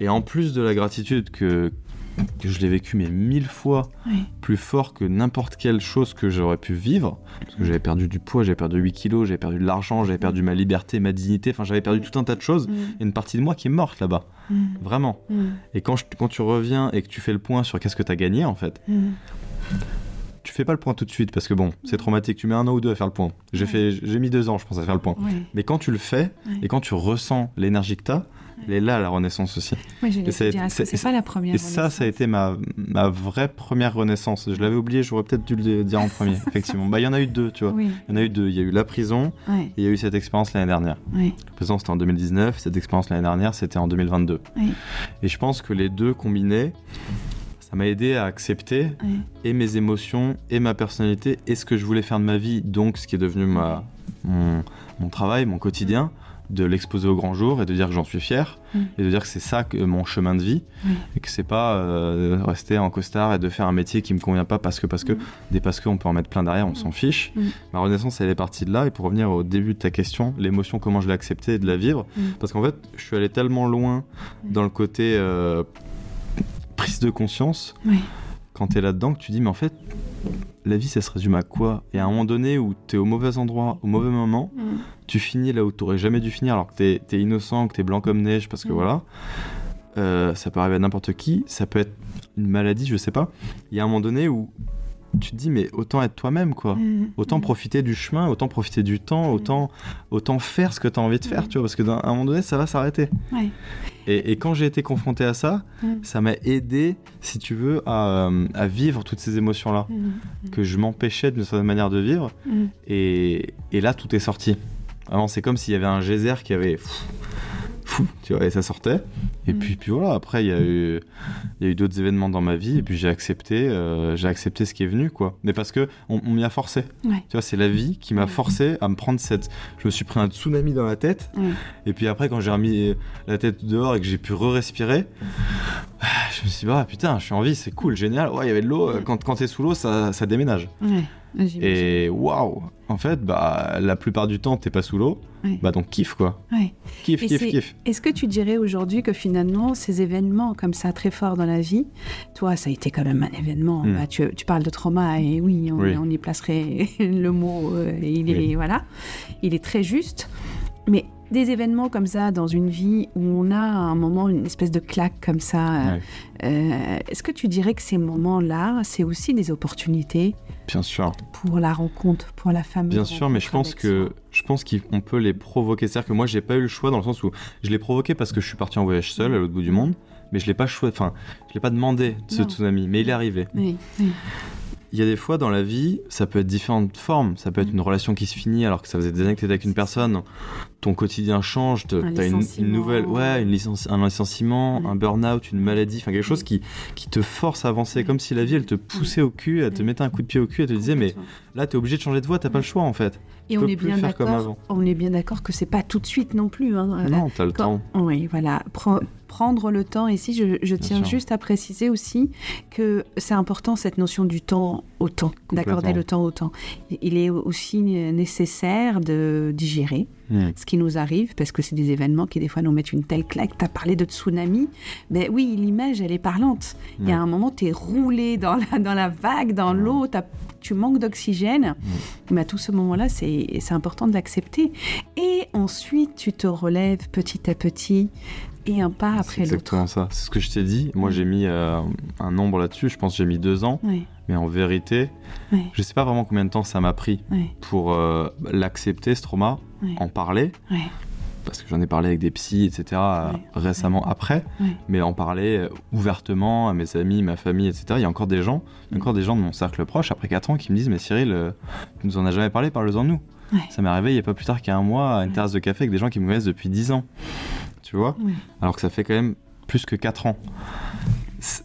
Et en plus de la gratitude que, que je l'ai vécu mais mille fois Oui. plus fort que n'importe quelle chose que j'aurais pu vivre, parce que j'avais perdu du poids, j'avais perdu 8 kilos, j'avais perdu de l'argent, j'avais perdu ma liberté, ma dignité, enfin j'avais perdu tout un tas de choses. Mm, Il y a une partie de moi qui est morte là-bas, mm, vraiment. mm, Et quand, je- quand tu reviens et que tu fais le point sur qu'est-ce que tu as gagné en fait, tu fais pas le point tout de suite parce que bon, c'est traumatique, tu mets un an ou deux à faire le point. J'ai Ouais. fait, j'ai mis deux ans je pense à faire le point. Ouais. Mais quand tu le fais Ouais. et quand tu ressens l'énergie que tu as, elle est là la renaissance aussi. Que c'est- pas la première Et ça, ça a été ma, ma vraie première renaissance. Je l'avais oublié, j'aurais peut-être dû le dire en premier, effectivement. Bah, il y en a eu deux, tu vois. Oui, Il y en a eu deux. Il y a eu la prison et il y a eu cette expérience l'année dernière. La prison, c'était en 2019. Cette expérience l'année dernière, c'était en 2022. ouais. Et je pense que les deux combinés, ça m'a aidé à accepter et mes émotions et ma personnalité et ce que je voulais faire de ma vie, donc ce qui est devenu ma, mon, mon travail, mon quotidien, de l'exposer au grand jour et de dire que j'en suis fier et de dire que c'est ça que mon chemin de vie et que c'est pas euh, rester en costard et de faire un métier qui me convient pas parce que parce que des parce que on peut en mettre plein derrière on s'en fiche. Ma renaissance elle est partie de là et pour revenir au début de ta question l'émotion comment je l'ai acceptée et de la vivre parce qu'en fait je suis allé tellement loin dans le côté euh, prise de conscience quand tu es là-dedans que tu dis mais en fait la vie ça se résume à quoi? Et à un moment donné où tu es au mauvais endroit, au mauvais moment, Mm. tu finis là où tu jamais dû finir alors que tu es, innocent, que tu es blanc comme neige parce que Mm. voilà. Euh, ça peut arriver à n'importe qui, ça peut être une maladie, je sais pas. Il y a un moment donné où tu te dis mais autant être toi-même quoi. Mm. Autant profiter du chemin, autant profiter du temps, autant, autant faire ce que tu as envie de faire, tu vois, parce que d'un un moment donné, ça va s'arrêter. Ouais. Et, et quand j'ai été confronté à ça, Mm. ça m'a aidé, si tu veux, à, euh, à vivre toutes ces émotions-là, Mm. que je m'empêchais d'une certaine manière de vivre. Mm. Et, et là, tout est sorti. Vraiment, c'est comme s'il y avait un geyser qui avait... fou, tu vois, et ça sortait. Et Mm. puis, puis voilà, après, il y a eu, il y a eu d'autres événements dans ma vie, et puis j'ai accepté, euh, j'ai accepté ce qui est venu, quoi. Mais parce que on, on m'y a forcé. Ouais. Tu vois, c'est la vie qui m'a Ouais. forcé à me prendre cette... Je me suis pris un tsunami dans la tête, et puis après, quand j'ai remis la tête dehors et que j'ai pu re-respirer, je me suis dit, ah putain, je suis en vie, c'est cool, génial. Ouais, il y avait de l'eau. euh, Quand, quand t'es sous l'eau, ça, ça déménage. Ouais. J'imagine. Et waouh En fait, bah, la plupart du temps, t'es pas sous l'eau. Ouais. Bah, donc kiff, quoi. Ouais. Kiff, Et kiff, c'est- kiff. Est-ce que tu dirais aujourd'hui que finalement, ces événements comme ça, très forts dans la vie, toi, ça a été quand même un événement. Mm. bah, tu, tu parles de trauma et oui, on, Oui. on y placerait le mot. euh, il est Oui. voilà, il est très juste. Mais des événements comme ça dans une vie où on a à un moment une espèce de claque comme ça, Ouais. euh, est-ce que tu dirais que ces moments-là, c'est aussi des opportunités Bien sûr. pour la rencontre, pour la fameuse Bien sûr, mais je pense que soi je pense qu'on peut les provoquer. C'est-à-dire que moi, j'ai pas eu le choix dans le sens où je l'ai provoqué parce que je suis parti en voyage seul à l'autre bout du monde, mais je l'ai pas choisi. Enfin, je l'ai pas demandé ce Non. tsunami, mais il est arrivé. Oui, oui. Il y a des fois dans la vie, ça peut être différentes formes. Ça peut être Mm. une relation qui se finit alors que ça faisait des années que t'étais avec une personne. Ton quotidien change, t'as une, une nouvelle, ouais, une un licenciement, Ouais. un burn-out, une maladie, enfin quelque chose qui, qui te force à avancer, comme si la vie elle te poussait au cul, elle te mettait un coup de pied au cul, elle te disait mais Là t'es obligé de changer de voie, t'as pas le choix en fait. Et Tu on est bien faire comme d'accord. avant. On est bien d'accord que c'est pas tout de suite non plus. hein. Non, t'as le Quand- temps. Oui, voilà. Pre- prendre le temps. Et si je, je tiens juste à préciser aussi que c'est important cette notion du temps au temps, d'accorder le temps au temps. Il est aussi nécessaire de digérer Mm. ce qui nous arrive parce que c'est des événements qui des fois nous mettent une telle claque. Tu as parlé de tsunami. Ben oui, l'image elle est parlante. Il y a un moment, tu es roulé dans la, dans la vague, dans l'eau, tu manques d'oxygène. Mais à tout ce moment-là, c'est important de l'accepter. Et ensuite, tu te relèves petit à petit et un pas après l'autre. exactement ça. C'est ce que je t'ai dit. Moi, j'ai mis euh, un nombre là-dessus. Je pense que j'ai mis deux ans. Oui, Mais en vérité, oui, je sais pas vraiment combien de temps ça m'a pris oui, pour euh, l'accepter, ce trauma, en parler. Parce que j'en ai parlé avec des psys, etc. euh, récemment après. oui. Mais en parler euh, ouvertement à mes amis, ma famille, etc. Il y a encore des gens, il y a encore des gens de mon cercle proche après 4 ans qui me disent Mais Cyril, euh, tu nous en as jamais parlé, parle-en de nous. Ça m'est arrivé il y a pas plus tard qu'un mois à une terrasse de café avec des gens qui me connaissent depuis 10 ans. Tu vois? Alors que ça fait quand même plus que 4 ans.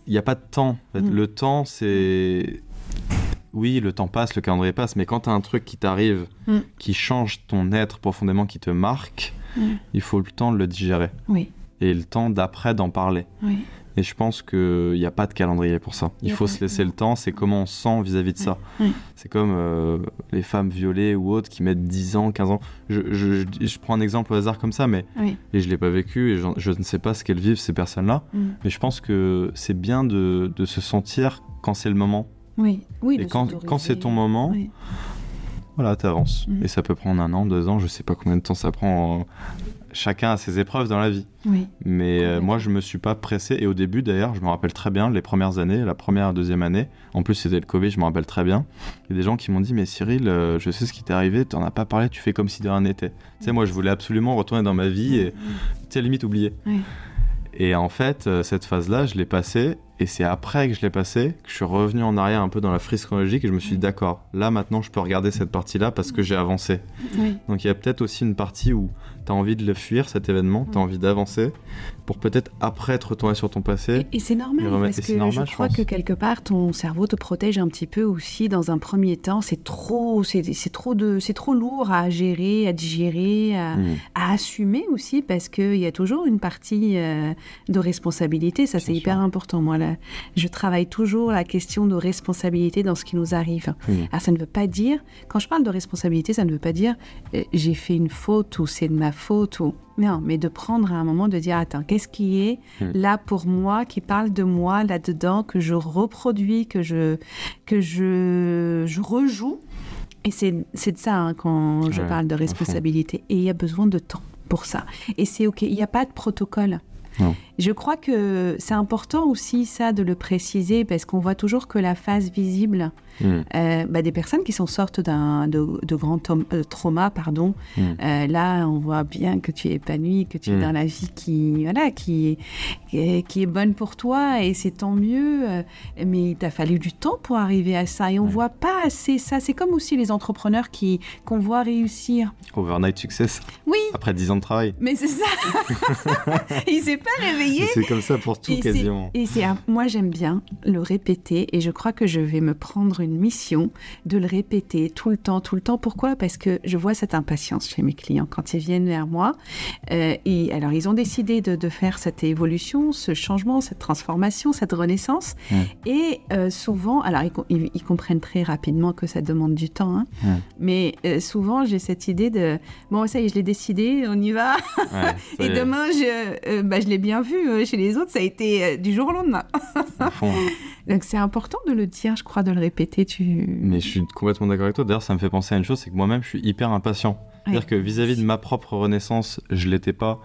Il n'y a pas de temps. en fait. Mm. Le temps, c'est. Oui, le temps passe, le calendrier passe, mais quand tu as un truc qui t'arrive, Mm. qui change ton être profondément, qui te marque, Mm. il faut le temps de le digérer. Oui, Et le temps d'après d'en parler. oui. Et je pense qu'il n'y a pas de calendrier pour ça. Il faut se laisser le temps, c'est comment on se sent vis-à-vis de ça. C'est comme euh, les femmes violées ou autres qui mettent 10 ans, 15 ans. Je, je- je- je prends un exemple au hasard comme ça, mais Oui. et je ne l'ai pas vécu et je ne sais pas ce qu'elles vivent, ces personnes-là. Mm. Mais je pense que c'est bien de, de se sentir quand c'est le moment. Oui, oui. et quand, c'est ton moment, Oui. voilà, t'avances. Mm. Et ça peut prendre un an, deux ans, je sais pas combien de temps ça prend. euh, Chacun a ses épreuves dans la vie. Oui. Mais euh, moi, je me suis pas pressé. Et au début, d'ailleurs, je me rappelle très bien les premières années, la première deuxième année. En plus, c'était le Covid, je me rappelle très bien. Il y a des gens qui m'ont dit Mais Cyril, euh, je sais ce qui t'est arrivé, t'en as pas parlé, tu fais comme si de rien n'était. Tu sais, moi, je voulais absolument retourner dans ma vie et, tu sais, limite oublier. Oui. Et en fait, euh, cette phase-là, je l'ai passée Et c'est après que je l'ai passé que je suis revenu en arrière un peu dans la frise chronologique et je me suis dit d'accord, là maintenant je peux regarder cette partie-là parce que j'ai avancé. Donc il y a peut-être aussi une partie où tu as envie de le fuir cet événement, tu as envie d'avancer pour peut-être après te retourner sur ton passé. Et, c'est normal parce que je crois que quelque part ton cerveau te protège un petit peu aussi dans un premier temps. C'est trop, c'est trop de, c'est trop lourd à gérer, à digérer, à, hmm. assumer aussi parce qu'il y a toujours une partie euh, de responsabilité. Ça c'est hyper important. Moi là, je travaille toujours la question de responsabilité dans ce qui nous arrive. Hmm. Alors ça ne veut pas dire, quand je parle de responsabilité, ça ne veut pas dire euh, j'ai fait une faute ou c'est de ma faute ou non, mais de prendre à un moment de dire attends, qu'est-ce qui est hmm. là pour moi, qui parle de moi là-dedans, que je reproduis, que je, que je, je rejoue. Et c'est de ça hein, quand je parle de responsabilité. Et il y a besoin de temps pour ça. Et c'est OK, il n'y a pas de protocole. Je crois que c'est important aussi ça de le préciser parce qu'on voit toujours que la phase visible Hmm. Euh, bah, des personnes qui sont sortent d'un de, de grands euh, traumas, pardon. Hmm. Euh, là, on voit bien que tu es épanoui, que tu es hmm. dans la vie qui, voilà, qui, est, qui est bonne pour toi et c'est tant mieux. mais il t'a fallu du temps pour arriver à ça et on voit pas assez ça. C'est comme aussi les entrepreneurs qui qu'on voit réussir. Overnight success. Oui. Après 10 ans de travail. Mais c'est ça. il s'est pas réveillé. C'est comme ça pour tout quasiment. Et c'est moi j'aime bien le répéter et je crois que je vais me prendre une mission de le répéter tout le temps, tout le temps. Pourquoi? Parce que je vois cette impatience chez mes clients quand ils viennent vers moi. Euh, et alors, ils ont décidé de, faire cette évolution, ce changement, cette transformation, cette renaissance. Et euh, souvent, alors ils, comprennent très rapidement que ça demande du temps. Hein. Mais euh, souvent, j'ai cette idée de bon, ça y est, je l'ai décidé, on y va. et demain, je, bah, je l'ai bien vu chez les autres, ça a été du jour au lendemain. Donc c'est important de le dire, je crois, de le répéter. Tu... Mais je suis complètement d'accord avec toi. D'ailleurs, ça me fait penser à une chose, c'est que moi-même, je suis hyper impatient. C'est-à-dire que vis-à-vis de ma propre renaissance, je l'étais pas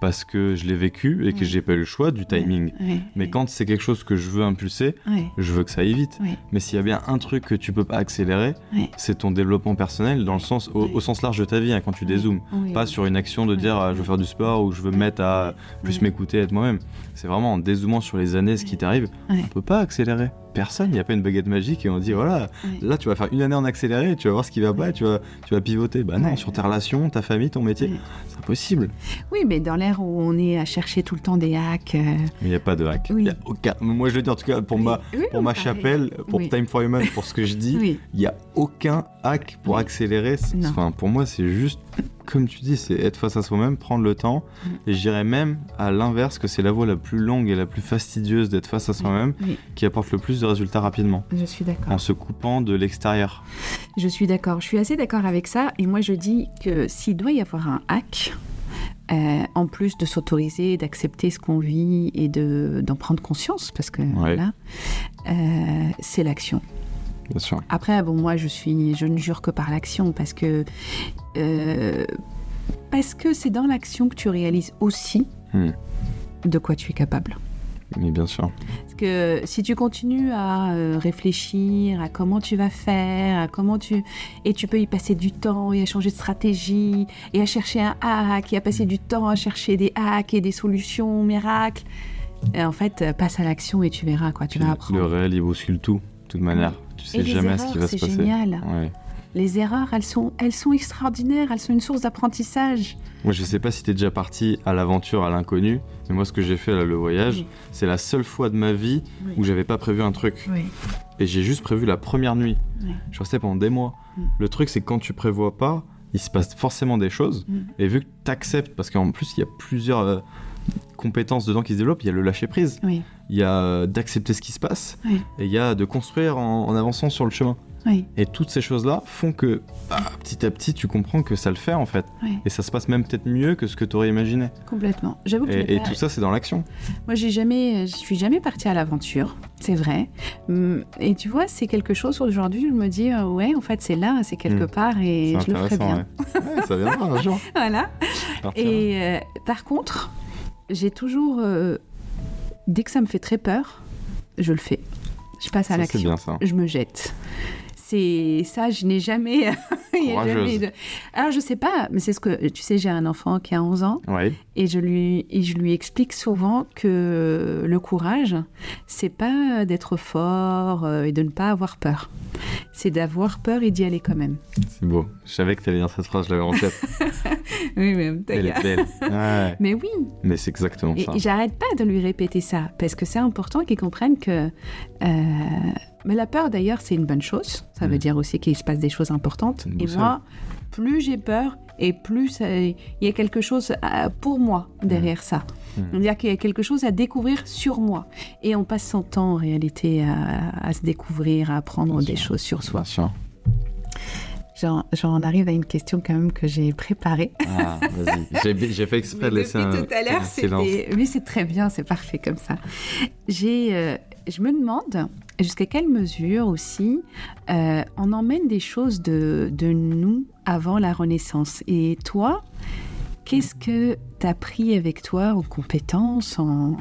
parce que je l'ai vécu et que j'ai pas eu le choix du timing. Mais quand c'est quelque chose que je veux impulser, je veux que ça aille vite. Mais s'il y a bien un truc que tu peux pas accélérer, c'est ton développement personnel dans le sens au, sens large de ta vie hein, quand tu dézoomes, pas sur une action de dire je veux faire du sport ou je veux me mettre à plus m'écouter, être moi-même. C'est vraiment en dézoomant sur les années ce qui t'arrive, on peut pas accélérer personne, il n'y a pas une baguette magique et on dit voilà, là tu vas faire une année en accéléré tu vas voir ce qui va pas et tu vas, tu vas pivoter. Bah non, sur tes relations, ta famille, ton métier, c'est impossible. Oui, mais dans l'ère où on est à chercher tout le temps des hacks. Euh, il n'y a pas de hack. Y a aucun... Moi je le dis en tout cas pour ma, pour ma chapelle, pour Time for Human, pour ce que je dis, il n'y a aucun hack pour accélérer. Enfin, pour moi, c'est juste comme tu dis, c'est être face à soi-même, prendre le temps. Mm. Et je dirais même à l'inverse que c'est la voie la plus longue et la plus fastidieuse d'être face à soi-même qui apporte le plus de résultats rapidement. Je suis d'accord. En se coupant de l'extérieur. Je suis d'accord. Je suis assez d'accord avec ça. Et moi, je dis que s'il doit y avoir un hack, euh, en plus de s'autoriser, d'accepter ce qu'on vit et d'en prendre conscience, parce que voilà, euh, c'est l'action. Bien sûr. Après, bon, moi, je suis, je ne jure que par l'action, parce que euh, parce que c'est dans l'action que tu réalises aussi hmm. de quoi tu es capable. Mais bien sûr. Parce que si tu continues à euh, réfléchir à comment tu vas faire, à comment tu et tu peux y passer du temps et à changer de stratégie et à chercher un hack et à passer du temps à chercher des hacks et des solutions miracles. Et en fait, passe à l'action et tu verras quoi, tu vas apprendre. Le réel il bouscule tout, de toute manière. Tu sais jamais ce qui va se passer. C'est génial. Les erreurs, elles sont, elles sont extraordinaires, elles sont une source d'apprentissage. Moi, je sais pas si tu es déjà parti à l'aventure, à l'inconnu, mais moi, ce que j'ai fait là, le voyage, c'est la seule fois de ma vie où j'avais pas prévu un truc. Et j'ai juste prévu la première nuit. Je restais pendant des mois. Mm. Le truc, c'est que quand tu prévois pas, il se passe forcément des choses. Mm. Et vu que tu acceptes, parce qu'en plus, il y a plusieurs euh, compétences dedans qui se développent, il y a le lâcher prise, il y a euh, d'accepter ce qui se passe, et il y a de construire en avançant sur le chemin. Et toutes ces choses-là font que bah, petit à petit, tu comprends que ça le fait en fait. Et ça se passe même peut-être mieux que ce que tu aurais imaginé. Complètement. J'avoue et, tout ça, c'est dans l'action. Moi, j'ai jamais, je suis jamais partie à l'aventure, c'est vrai. Hum, et tu vois, c'est quelque chose aujourd'hui, je me dis, euh, ouais, en fait, c'est là, c'est quelque hmm. part et je le ferai bien. ça viendra un jour. voilà. Et euh, par contre, j'ai toujours, euh, dès que ça me fait très peur, je le fais. Je passe à l'action. Je me jette c'est ça, je n'ai jamais. jamais de- Alors, je sais pas, mais c'est ce que. Tu sais, j'ai un enfant qui a 11 ans et je lui, et je lui explique souvent que le courage, c'est pas d'être fort euh, et de ne pas avoir peur. C'est d'avoir peur et d'y aller quand même. C'est beau. Je savais que tu allais dire cette phrase, je l'avais en tête. Oui, mais Elle est belle. Ouais. Mais oui, Mais c'est exactement Et ça. j'arrête pas de lui répéter ça, parce que c'est important qu'il comprenne que... euh, mais la peur, d'ailleurs, c'est une bonne chose. Ça veut Mm. dire aussi qu'il se passe des choses importantes. Et moi, plus j'ai peur, et plus ça- il y a quelque chose pour moi derrière ça. Mm. C'est-à-dire qu'il y a quelque chose à découvrir sur moi. Et on passe son temps, en réalité, à, à se découvrir, à apprendre Bien des sûr. choses sur soi. Bien sûr. J'en arrive à une question quand même que j'ai préparée. Ah, vas-y. J'ai- fait exprès de laisser un, tout à l'heure, un silence. c'était. Oui, c'est très bien, c'est parfait comme ça. J'ai, euh, je me demande jusqu'à quelle mesure aussi euh, on emmène des choses de, de nous avant la Renaissance? Et toi, qu'est-ce que tu as pris avec toi en compétences en...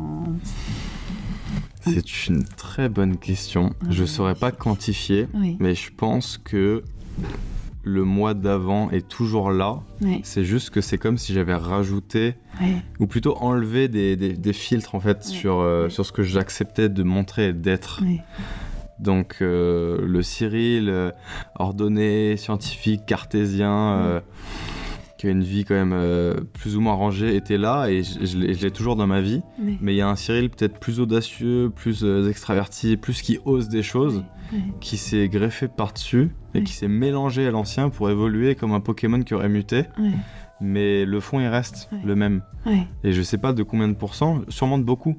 C'est une très bonne question. Je oui. saurais pas quantifier, Oui, mais je pense que le mois d'avant est toujours là. C'est juste que c'est comme si j'avais rajouté, ou plutôt enlevé des, des- des filtres en fait Ouais. sur, euh, sur ce que j'acceptais de montrer et d'être. Donc euh, le Cyril, euh, ordonné, scientifique, cartésien, qui a une vie quand même euh, plus ou moins rangée, était là et je, je l'ai toujours dans ma vie. oui. Mais il y a un Cyril peut-être plus audacieux, plus euh, extraverti, plus qui ose des choses, Oui, qui s'est greffé par-dessus et Oui. qui s'est mélangé à l'ancien pour évoluer comme un Pokémon qui aurait muté. Mais le fond, il reste le même. Et je sais pas de combien de pourcents, sûrement de beaucoup.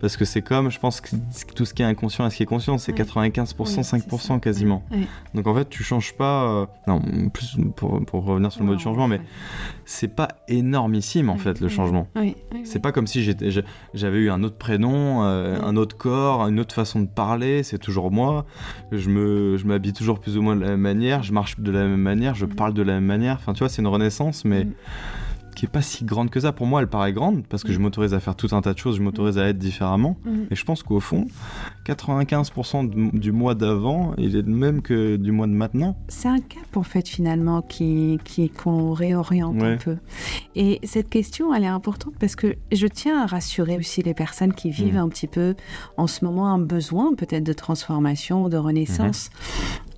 Parce que c'est comme, je pense que tout ce qui est inconscient et ce qui est conscient, c'est Oui. 95%, Oui, c'est 5% ça. quasiment. Donc en fait, tu changes pas. euh, Non, plus pour, pour revenir sur le mot du changement, mais c'est pas énormissime en fait le changement. C'est pas comme si j'avais eu un autre prénom, euh, un autre corps, une autre façon de parler. C'est toujours moi. Je me, je m'habille toujours plus ou moins de la même manière. Je marche de la même manière. Je parle de la même manière. Enfin, tu vois, c'est une renaissance, mais. Qui est pas si grande que ça. Pour moi, elle paraît grande parce que je Mm. m'autorise à faire tout un tas de choses. Je m'autorise à être différemment. Mm. Et je pense qu'au fond, 95% de- du mois d'avant, il est le même que du mois de maintenant. C'est un cap en fait finalement qui qui- qu'on réoriente un peu. Et cette question, elle est importante parce que je tiens à rassurer aussi les personnes qui vivent Mhm. un petit peu en ce moment un besoin peut-être de transformation, de renaissance.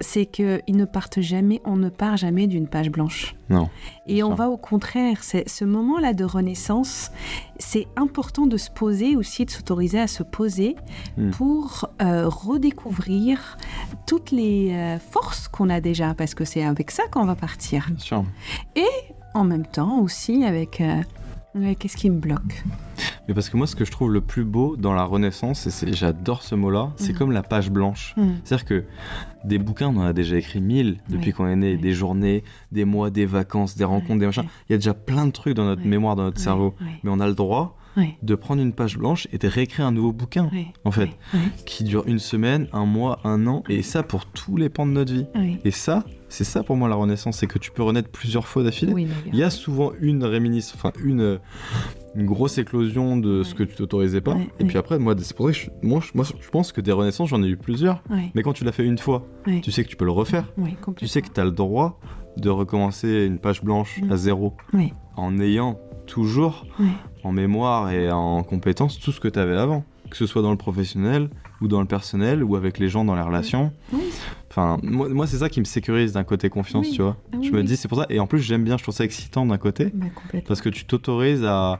C'est que ils ne partent jamais, on ne part jamais d'une page blanche. Non. Et on ça. va au contraire, c'est ce moment-là de renaissance, c'est important de se poser aussi, de s'autoriser à se poser Mm. pour euh, redécouvrir toutes les euh, forces qu'on a déjà, parce que c'est avec ça qu'on va partir. Bien sûr. En même temps aussi avec euh, ouais, qu'est-ce qui me bloque. Mais parce que moi, ce que je trouve le plus beau dans la Renaissance, et c'est- j'adore ce mot-là, c'est Mhm. comme la page blanche. Mm. C'est-à-dire que des bouquins, on en a déjà écrit mille depuis Oui. qu'on est né, Oui. des journées, des mois, des vacances, des rencontres, des machins. Il y a déjà plein de trucs dans notre mémoire, dans notre cerveau. Mais on a le droit de prendre une page blanche et de réécrire un nouveau bouquin en fait. qui dure une semaine, un mois, un an, et ça pour tous les pans de notre vie. Et ça, c'est ça pour moi la Renaissance, c'est que tu peux renaître plusieurs fois d'affilée. oui. Il y a souvent une réminiscence, enfin une, une grosse éclosion de ce que tu t'autorisais pas. Ouais, et ouais. puis après, moi, c'est pour ça que je, moi, je, moi, je pense que des renaissances, j'en ai eu plusieurs. Mais quand tu l'as fait une fois, tu sais que tu peux le refaire. Tu sais que tu as le droit de recommencer une page blanche Mm. à zéro en ayant toujours en mémoire et en compétence tout ce que tu avais avant. Que ce soit dans le professionnel ou dans le personnel ou avec les gens dans les relations. oui. Enfin, moi, moi, c'est ça qui me sécurise d'un côté confiance, Oui. tu vois. Ah je me dis, c'est pour ça. Et en plus, j'aime bien, je trouve ça excitant d'un côté. Bah. Parce que tu t'autorises à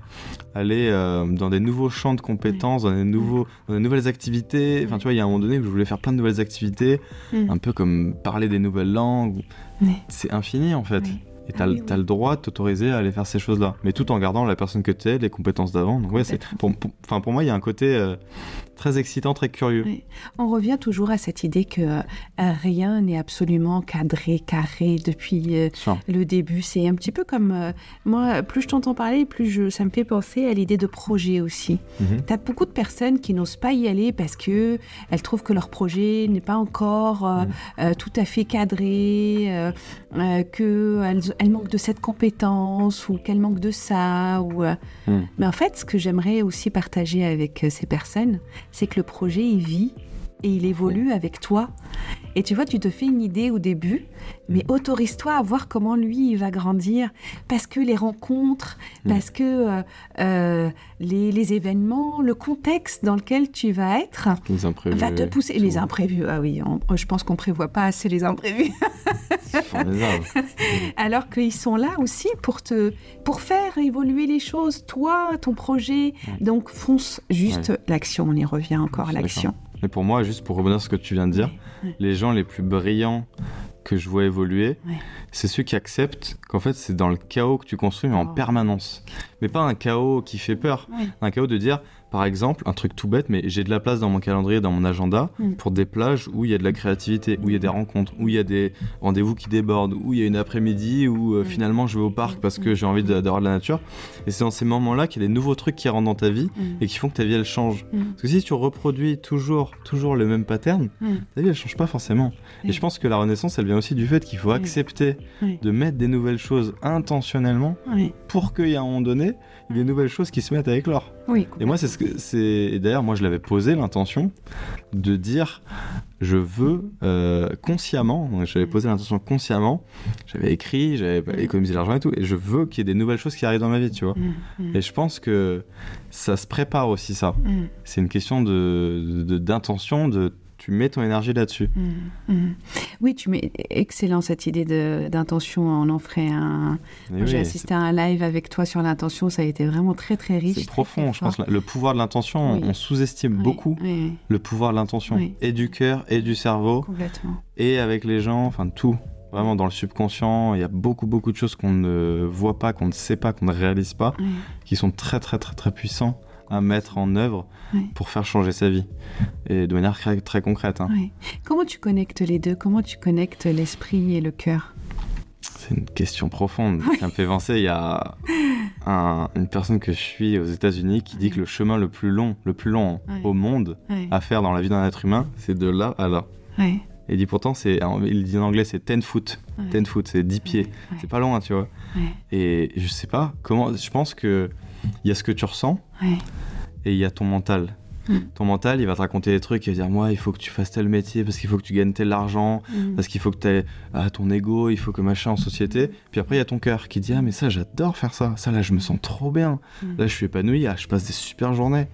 aller euh, dans des nouveaux champs de compétences, dans, des nouveaux, dans des nouvelles activités. Enfin, tu vois, il y a un moment donné où je voulais faire plein de nouvelles activités, Mm. un peu comme parler des nouvelles langues. C'est infini, en fait. Et t'as Ah le- oui, oui. t'as le droit de t'autoriser à aller faire ces choses-là. Mais tout en gardant la personne que tu es, les compétences d'avant. Donc, ouais, c'est. Pour, pour- moi, il y a un côté euh, très excitant, très curieux. Oui. On revient toujours à cette idée que euh, rien n'est absolument cadré, carré depuis euh, le début. C'est un petit peu comme moi, plus je t'entends parler, plus je, ça me fait penser à l'idée de projet aussi. Mhm. T'as beaucoup de personnes qui n'osent pas y aller parce que elles trouvent que leur projet n'est pas encore Mhm. tout à fait cadré, euh, que elles, elles manquent de cette compétence ou qu'elles manquent de ça. Ou, euh. Mhm. Mais en fait, ce que j'aimerais aussi partager avec euh, ces personnes, c'est que le projet il vit et il évolue avec toi. Et tu vois, tu te fais une idée au début, mais Mm. autorise-toi à voir comment lui il va grandir, parce que les rencontres, Mm. parce que euh, euh, les, les événements, le contexte dans lequel tu vas être Les imprévus. va te pousser. tout. Les imprévus, ah oui, on- je pense qu'on prévoit pas assez les imprévus. Alors qu'ils sont là aussi pour te, pour faire évoluer les choses, toi, ton projet. Donc fonce juste l'action. On y revient encore à l'action. Mais pour moi, juste pour rebondir sur ce que tu viens de dire, les gens les plus brillants que je vois évoluer, c'est ceux qui acceptent qu'en fait c'est dans le chaos que tu construis, mais en Oh. permanence. Mais pas un chaos qui fait peur, un chaos de dire, par exemple, un truc tout bête, mais j'ai de la place dans mon calendrier, dans mon agenda, Mm. pour des plages où il y a de la créativité, où il y a des rencontres, où il y a des rendez-vous qui débordent, où il y a une après-midi où euh, Mm. finalement je vais au parc parce que j'ai envie d'avoir de la nature. Et c'est dans ces moments-là qu'il y a des nouveaux trucs qui rentrent dans ta vie Mm. et qui font que ta vie elle change. Parce que si tu reproduis toujours, toujours le même pattern, ta vie elle change pas forcément. Et je pense que la renaissance elle vient aussi du fait qu'il faut accepter de mettre des nouvelles choses intentionnellement pour qu'il y ait un moment donné il y ait des nouvelles choses qui se mettent à éclore. Oui. Et moi c'est ce que c'est. D'ailleurs moi je l'avais posé l'intention de dire je veux euh, consciemment. J'avais posé l'intention consciemment. J'avais écrit, j'avais Mm. économisé l'argent et tout. Et je veux qu'il y ait des nouvelles choses qui arrivent dans ma vie, tu vois. Mm. Mm. Et je pense que ça se prépare aussi ça. Mm. C'est une question de- d'intention, de, tu mets ton énergie là-dessus. Mm. Mm. Oui, tu mets excellent cette idée d'intention. On en ferait un. J'ai assisté à un live avec toi sur l'intention. Ça a été vraiment très très riche. C'est profond, je pense. Le pouvoir de l'intention, Oui. on sous-estime Oui, beaucoup le pouvoir de l'intention, et du cœur, et du cerveau, complètement. et avec les gens, enfin tout. Vraiment dans le subconscient, il y a beaucoup beaucoup de choses qu'on ne voit pas, qu'on ne sait pas, qu'on ne réalise pas, qui sont très très très très puissants à mettre en œuvre pour faire changer sa vie, et de manière très, très concrète. hein. Comment tu connectes les deux? Comment tu connectes l'esprit et le cœur? C'est une question profonde. Ça me fait penser, il y a un- une personne que je suis aux États-Unis qui dit que le chemin le plus long, le plus long Ouais. au monde à faire dans la vie d'un être humain, c'est de là à là. Et il dit pourtant, c'est, il dit en anglais, c'est 10 foot. Ouais. 10 foot, c'est 10 pieds. Ouais. C'est pas loin, tu vois. Ouais. Et je sais pas comment. Je pense que il y a ce que tu ressens Ouais. et il y a ton mental. Mm. Ton mental, il va te raconter des trucs, il va dire moi, il faut que tu fasses tel métier parce qu'il faut que tu gagnes tel argent, Mm. parce qu'il faut que tu aies ton ego, il faut que machin en société. Puis après, il y a ton cœur qui dit ah mais ça, j'adore faire ça. Ça là, je me sens trop bien. Là, je suis épanoui. Ah, je passe des super journées.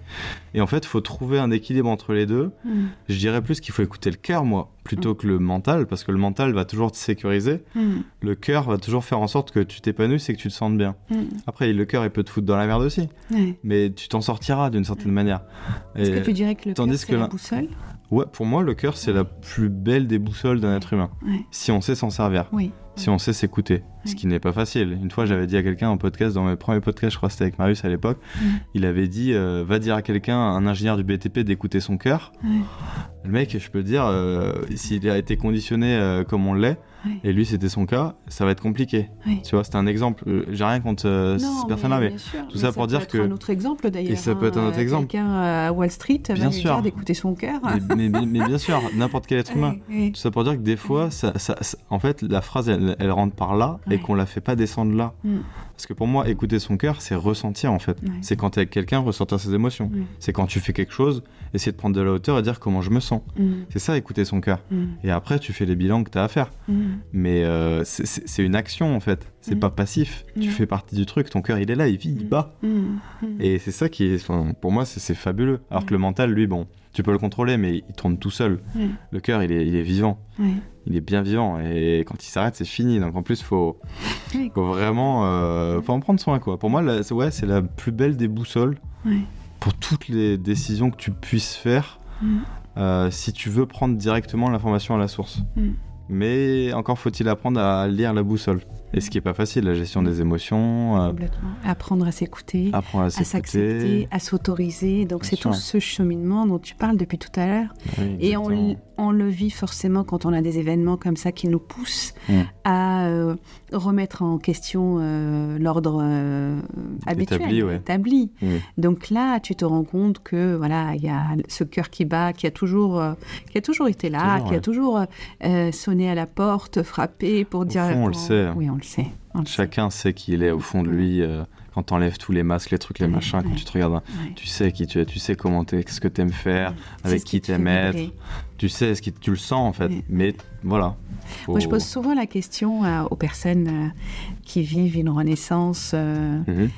Et en fait, faut trouver un équilibre entre les deux. Mm. Je dirais plus qu'il faut écouter le cœur, moi, plutôt que le mental, parce que le mental va toujours te sécuriser. Mm. Le cœur va toujours faire en sorte que tu t'épanouisses et que tu te sentes bien. Mm. Après, le cœur, il peut te foutre dans la merde aussi, mais tu t'en sortiras d'une certaine manière. Est-ce que tu dirais que le cœur, tandis c'est que la boussole? Ouais, pour moi, le cœur, c'est la plus belle des boussoles d'un être humain. Si on sait s'en servir, Oui. si on sait s'écouter, ce qui n'est pas facile. Une fois, j'avais dit à quelqu'un en podcast, dans mes premiers podcasts, je crois que c'était avec Marius à l'époque, Mm. il avait dit euh, va dire à quelqu'un, un ingénieur du BTP, d'écouter son cœur. Le mec, je peux dire, euh, s'il a été conditionné euh, comme on l'est, et lui c'était son cas, ça va être compliqué. Tu vois, c'est un exemple. J'ai rien contre euh, Non, ces personnes-là, mais bien sûr. tout ça pour peut dire être que- un autre exemple d'ailleurs. Et ça peut être un autre hein. exemple. Quelqu'un à Wall Street va Bien lui sûr. dire d'écouter son cœur. mais, mais- mais- mais bien sûr, n'importe quel être humain. Tout ça pour dire que des fois, ça, ça- ça- en fait, la phrase, elle, elle rentre par là et qu'on la fait pas descendre là. Mm. Parce que pour moi, écouter son cœur, c'est ressentir en fait. Ouais. C'est quand tu es avec quelqu'un, ressentir ses émotions. C'est quand tu fais quelque chose, essayer de prendre de la hauteur et dire comment je me sens. Mm. C'est ça, écouter son cœur. Mm. Et après, tu fais les bilans que tu as à faire. Mais euh, c'est- une action en fait. C'est pas passif. Tu fais partie du truc. Ton cœur, il est là, il vit, il bat. Et c'est ça qui est, enfin, pour moi, c'est- fabuleux. Alors que le mental, lui, bon, tu peux le contrôler, mais il tourne tout seul. Le cœur, il est, il est vivant. Il est bien vivant. Et quand il s'arrête, c'est fini. Donc en plus, faut, faut vraiment, euh, faut en prendre soin, quoi. Pour moi, c'est- ouais, c'est la plus belle des boussoles Ouais. pour toutes les décisions que tu puisses faire. Mm. euh, si tu veux prendre directement l'information à la source. Mm. Mais encore faut-il apprendre à lire la boussole. Et ce qui est pas facile, la gestion des émotions, euh. Apprendre à s'écouter, apprendre à s'accepter, à s'autoriser. Donc c'est tout ce cheminement dont tu parles depuis tout à l'heure. Oui, Et on, on le vit forcément quand on a des événements comme ça qui nous poussent Mm. à euh, remettre en question euh, l'ordre euh, habituel, Établi, ouais. établi. Oui. Donc là, tu te rends compte que voilà, il y a ce cœur qui bat, qui a toujours, qui a toujours été là, Toujours, qui a toujours sonné à la porte, frappé pour dire. fond, on le pour- sait. Oui, on le sait. on le sait. Chacun sait qui il est au fond de lui. quand t'enlèves tous les masques, les trucs, les machins, quand tu te regardes, tu sais qui tu es, tu sais comment t'es, ce que t'aimes faire, avec qui t'aimes être, tu sais ce que tu le sens en fait. Mais voilà. Moi, je pose souvent la question euh, aux personnes euh, qui vivent une renaissance. Euh, mhm.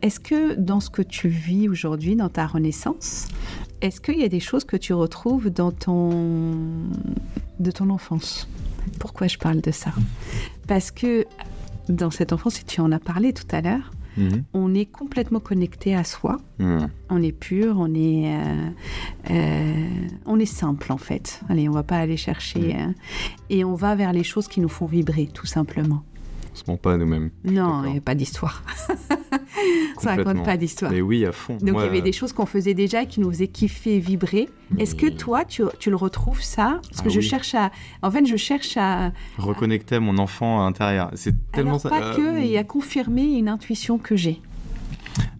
est-ce que dans ce que tu vis aujourd'hui, dans ta renaissance, est-ce qu'il y a des choses que tu retrouves dans ton, de ton enfance? Pourquoi je parle de ça? Parce que dans cette enfance, et tu en as parlé tout à l'heure, mhm. on est complètement connecté à soi. Mhm. On est pur, on est, euh, euh, on est simple en fait. Allez, on va pas aller chercher. Mhm. Euh, et on va vers les choses qui nous font vibrer, tout simplement. Se ment pas nous-mêmes. Non, il n'y a pas d'histoire. ça raconte pas d'histoire. Mais oui, à fond. Donc il y avait des choses qu'on faisait déjà qui nous faisaient kiffer, vibrer. Est-ce que toi, tu, tu, le retrouves ça? Parce que ah je cherche à. En fait, je cherche à. Reconnecter mon enfant à l'intérieur. C'est tellement Alors, Pas que, euh, et à confirmer une intuition que j'ai.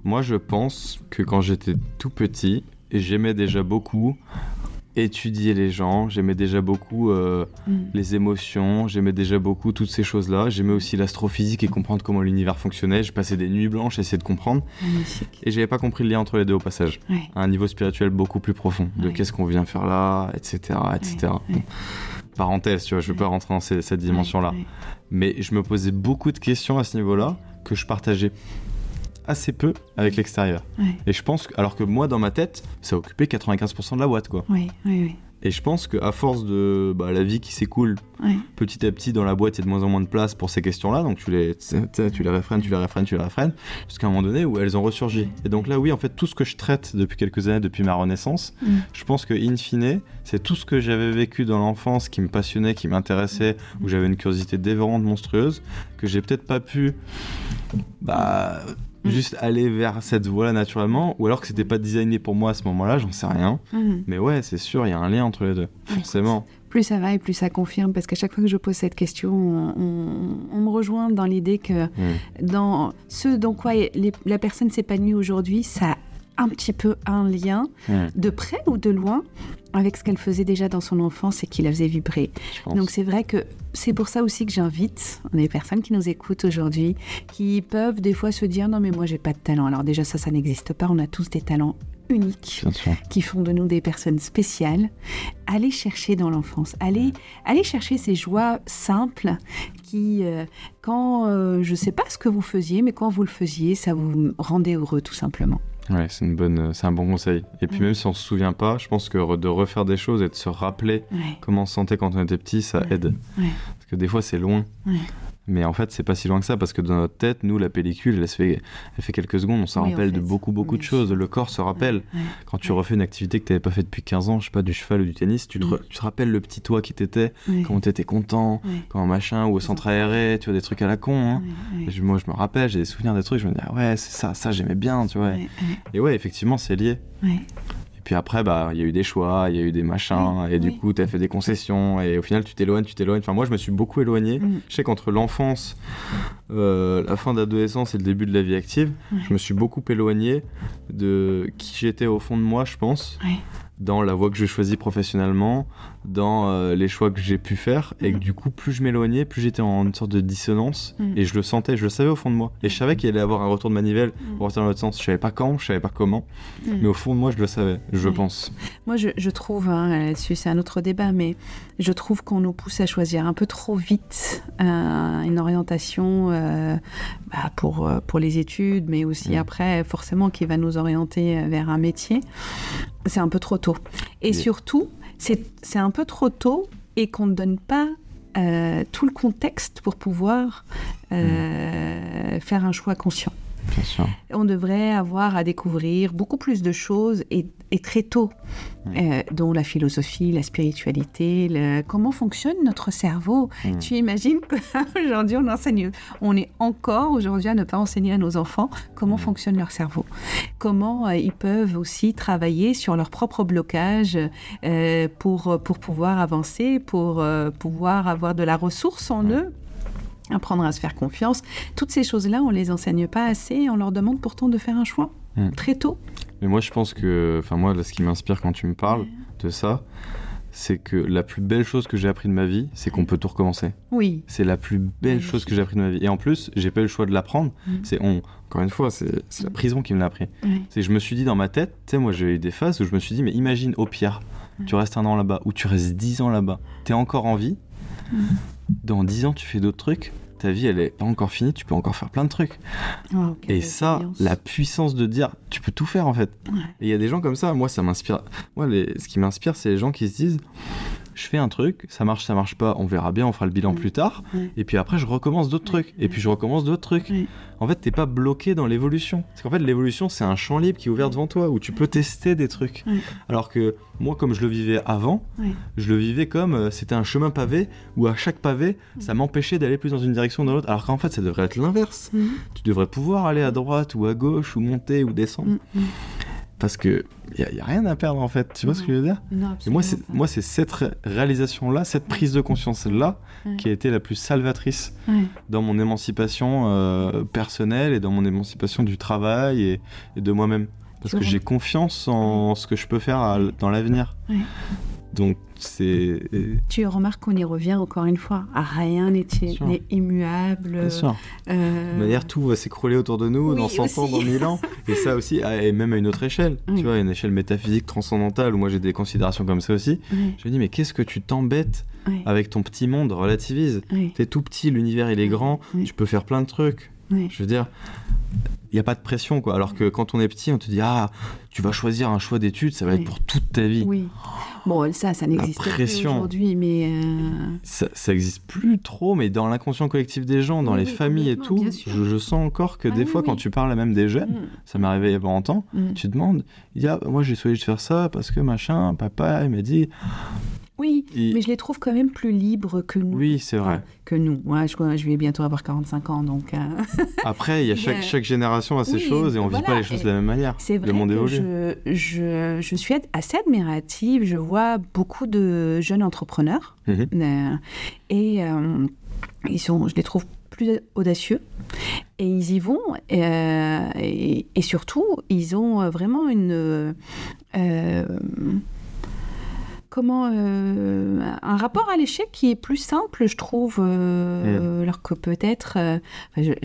Moi, je pense que quand j'étais tout petit, j'aimais déjà beaucoup étudier les gens, j'aimais déjà beaucoup euh, mm. les émotions, j'aimais déjà beaucoup toutes ces choses-là. J'aimais aussi l'astrophysique et comprendre comment l'univers fonctionnait. Je passais des nuits blanches à essayer de comprendre. Et j'avais pas compris le lien entre les deux au passage. À un niveau spirituel beaucoup plus profond. De qu'est-ce qu'on vient faire là, etc. etc. Parenthèse, tu vois, je veux pas rentrer dans cette dimension-là. Mais je me posais beaucoup de questions à ce niveau-là que je partageais assez peu avec l'extérieur. Et je pense, que, alors que moi, dans ma tête, ça occupait 95% de la boîte, quoi. Oui, oui, oui. Et je pense qu'à force de bah, la vie qui s'écoule, petit à petit dans la boîte, il y a de moins en moins de place pour ces questions-là. Donc tu les, tu les réfrènes, tu les réfrènes, tu les réfrènes, jusqu'à un moment donné où elles ont ressurgi. Et donc là, oui, en fait, tout ce que je traite depuis quelques années, depuis ma renaissance, mm. je pense que in fine, c'est tout ce que j'avais vécu dans l'enfance qui me passionnait, qui m'intéressait, où j'avais une curiosité dévorante, monstrueuse, que j'ai peut-être pas pu bah, Mm. juste aller vers cette voie-là naturellement, ou alors que c'était pas designé pour moi à ce moment-là, j'en sais rien. Mm. Mais ouais, c'est sûr, il y a un lien entre les deux, forcément. Plus ça va et plus ça confirme, parce qu'à chaque fois que je pose cette question, on, me rejoint dans l'idée que mm. dans ce dans quoi la personne s'épanouit aujourd'hui, ça a un petit peu un lien, de près ou de loin, avec ce qu'elle faisait déjà dans son enfance et qui la faisait vibrer. Donc c'est vrai que c'est pour ça aussi que j'invite les personnes qui nous écoutent aujourd'hui, qui peuvent des fois se dire non mais moi j'ai pas de talent. Alors déjà ça ça n'existe pas, on a tous des talents uniques qui font de nous des personnes spéciales. Allez chercher dans l'enfance, allez, allez chercher ces joies simples qui, euh, quand euh, je sais pas ce que vous faisiez, mais quand vous le faisiez, ça vous rendait heureux tout simplement. Ouais, c'est une bonne, c'est un bon conseil. Et puis même si on se souvient pas, je pense que de refaire des choses et de se rappeler comment on se sentait quand on était petit, ça aide. Parce que des fois c'est loin. Mais en fait, c'est pas si loin que ça parce que dans notre tête, nous, la pellicule, elle, fait, elle fait quelques secondes, on se rappelle de beaucoup, beaucoup de choses. Le corps se rappelle. Quand tu refais une activité que tu n'avais pas fait depuis 15 ans, je sais pas, du cheval ou du tennis, tu te, tu te rappelles le petit toi qui t'étais, comment tu étais content, quand machin, ou au centre aéré, tu vois, des trucs à la con. Hein. moi, je me rappelle, j'ai des souvenirs des trucs, je me dis, ah ouais, c'est ça, ça, j'aimais bien, tu vois. Et ouais, effectivement, c'est lié. Puis après, bah, il y a eu des choix, il y a eu des machins, et du coup, tu as fait des concessions, et au final, tu t'éloignes, tu t'éloignes. Enfin, moi, je me suis beaucoup éloigné. Mm. Je sais qu'entre l'enfance, euh, la fin d'adolescence et le début de la vie active, je me suis beaucoup éloigné de qui j'étais au fond de moi, je pense dans la voie que je choisis professionnellement, dans euh, les choix que j'ai pu faire, et que mm. du coup, plus je m'éloignais, plus j'étais en une sorte de dissonance, mm. et je le sentais, je le savais au fond de moi. Et je savais qu'il allait avoir un retour de manivelle mm. pour partir dans l'autre sens. Je savais pas quand, je savais pas comment, mais au fond de moi, je le savais, je pense. Moi, je, je trouve, hein, là-dessus, c'est un autre débat, mais je trouve qu'on nous pousse à choisir un peu trop vite euh, une orientation euh, bah, pour, pour les études, mais aussi après, forcément, qui va nous orienter vers un métier. C'est un peu trop tôt. Et surtout, c'est un peu trop tôt et qu'on ne donne pas euh, tout le contexte pour pouvoir euh, mm. faire un choix conscient. On devrait avoir à découvrir beaucoup plus de choses et, très tôt, euh, dont la philosophie, la spiritualité, comment fonctionne notre cerveau. Hmm. Tu imagines qu'aujourd'hui on enseigne, on est encore aujourd'hui à ne pas enseigner à nos enfants comment hmm. fonctionne leur cerveau, comment euh, ils peuvent aussi travailler sur leur propre blocage euh, pour, pour pouvoir avancer, pour pouvoir avoir de la ressource en eux apprendre à se faire confiance. Toutes ces choses-là, on les enseigne pas assez et on leur demande pourtant de faire un choix hmm. très tôt. Mais moi, je pense que, enfin moi, ce qui m'inspire quand tu me parles de ça, c'est que la plus belle chose que j'ai appris de ma vie, c'est qu'on peut tout recommencer. Oui. C'est la plus belle chose que j'ai appris de ma vie. Et en plus, j'ai pas eu le choix de l'apprendre. Mm. C'est on. Encore une fois, c'est la prison qui me l'a appris. Ouais. C'est que je me suis dit dans ma tête, tu sais, moi j'ai eu des phases où je me suis dit, mais imagine au pire, tu restes un an là-bas ou tu restes dix ans là-bas, t'es encore en vie. Mm. Dans dix ans, tu fais d'autres trucs. Ta vie, elle est pas encore finie, tu peux encore faire plein de trucs. Oh, quelle Et ça, la puissance de dire, tu peux tout faire en fait. Ouais. Et il y a des gens comme ça, moi ça m'inspire. Moi, les- ce qui m'inspire, c'est les gens qui se disent, je fais un truc, ça marche, ça marche pas, on verra bien, on fera le bilan plus tard. Et puis après, je recommence d'autres trucs. Et puis je recommence d'autres trucs. En fait, t'es pas bloqué dans l'évolution. Parce qu'en fait, l'évolution, c'est un champ libre qui est ouvert devant toi où tu peux tester des trucs. Alors que moi, comme je le vivais avant, je le vivais comme euh, c'était un chemin pavé où à chaque pavé, ça m'empêchait d'aller plus dans une direction ou dans l'autre. Alors qu'en fait, ça devrait être l'inverse. Tu devrais pouvoir aller à droite ou à gauche ou monter ou descendre. Parce que y a, y a rien à perdre en fait. Tu vois ce que je veux dire? Non, Et moi, c'est moi, c'est cette ré- réalisation-là, cette prise de conscience-là, Ouais. qui a été la plus salvatrice Ouais. dans mon émancipation euh, personnelle et dans mon émancipation du travail et, et de moi-même. Parce que j'ai confiance en ce que je peux faire à- dans l'avenir. Ouais. Donc, c'est. Tu remarques qu'on y revient encore une fois. Ah, rien n'est immuable. Bien sûr. euh, De manière, tout va s'écrouler autour de nous Oui, dans 100 ans, aussi. dans 1000 ans. Et ça aussi, à- et même à une autre échelle. Oui. Tu vois, une échelle métaphysique transcendantale où moi j'ai des considérations comme ça aussi. Je me dis, mais qu'est-ce que tu t'embêtes avec ton petit monde Relativise. T'es tout petit, l'univers il est grand, tu peux faire plein de trucs. Je veux dire, il n'y a pas de pression quoi. Alors que quand on est petit, on te dit, ah, tu vas choisir un choix d'études, ça va Oui. être pour toute ta vie. Oui. Bon, ça, ça n'existe plus aujourd'hui, mais. euh, Ça, ça existe plus trop, mais dans l'inconscient collectif des gens, dans Oui, les familles et tout, je, je sens encore que Ah des fois, quand tu parles à même des jeunes, mm, ça m'est arrivé il y a pas longtemps, mm. tu demandes, il dit, ah, moi j'ai choisi de faire ça parce que machin, papa, il m'a dit, Oui, mais je les trouve quand même plus libres que nous. oui, c'est vrai. Enfin, que nous. Ouais, je, je vais bientôt avoir 45 ans, donc. euh, Après, il y a chaque, chaque génération a ses oui, choses et on vit voilà, pas les choses de la même manière. C'est vrai Le monde évolue. je, je, je suis assez admirative. Je vois beaucoup de jeunes entrepreneurs Mhm. euh, et euh, ils sont, je les trouve plus audacieux et ils y vont et, et surtout ils ont vraiment une comment euh, un rapport à l'échec qui est plus simple, je trouve, euh, alors que peut-être, euh,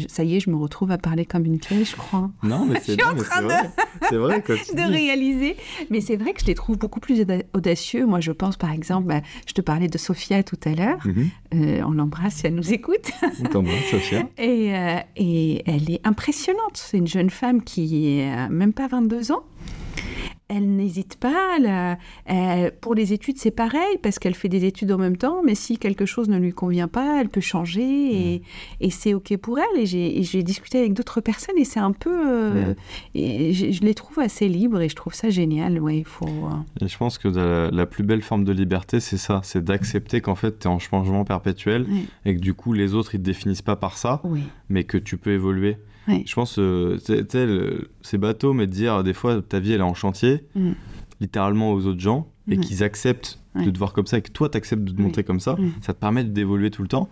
ça y est, je me retrouve à parler comme une clé, je crois Non, mais c'est vrai. C'est vrai tu de dis. réaliser. Mais c'est vrai que je les trouve beaucoup plus auda- audacieux. Moi, je pense par exemple, bah, je te parlais de Sophia tout à l'heure. Mhm. Euh, on l'embrasse si elle nous écoute. On t'embrasse, Sophia. Et, et elle est impressionnante. C'est une jeune femme qui a même pas 22 ans. Elle n'hésite pas. a- elle- pour les études, c'est pareil, parce qu'elle fait des études en même temps, mais si quelque chose ne lui convient pas, elle peut changer, et, et c'est OK pour elle. Et j'ai discuté avec d'autres personnes, et c'est un peu... euh, et je, les trouve assez libres, et je trouve ça génial. Ouais, faut... euh, Et je pense que la, la plus belle forme de liberté, c'est ça, c'est d'accepter qu'en fait, tu es en changement perpétuel et que du coup, les autres, ils te définissent pas par ça, Oui, mais que tu peux évoluer. Ouais. Je pense, euh, le- c'est bateau, mais de dire des fois, ta vie, elle est en chantier, Mm. littéralement aux autres gens, et qu'ils acceptent de te voir comme ça, et que toi, tu acceptes de te montrer comme ça, Ouais. ça te permet d'évoluer tout le temps.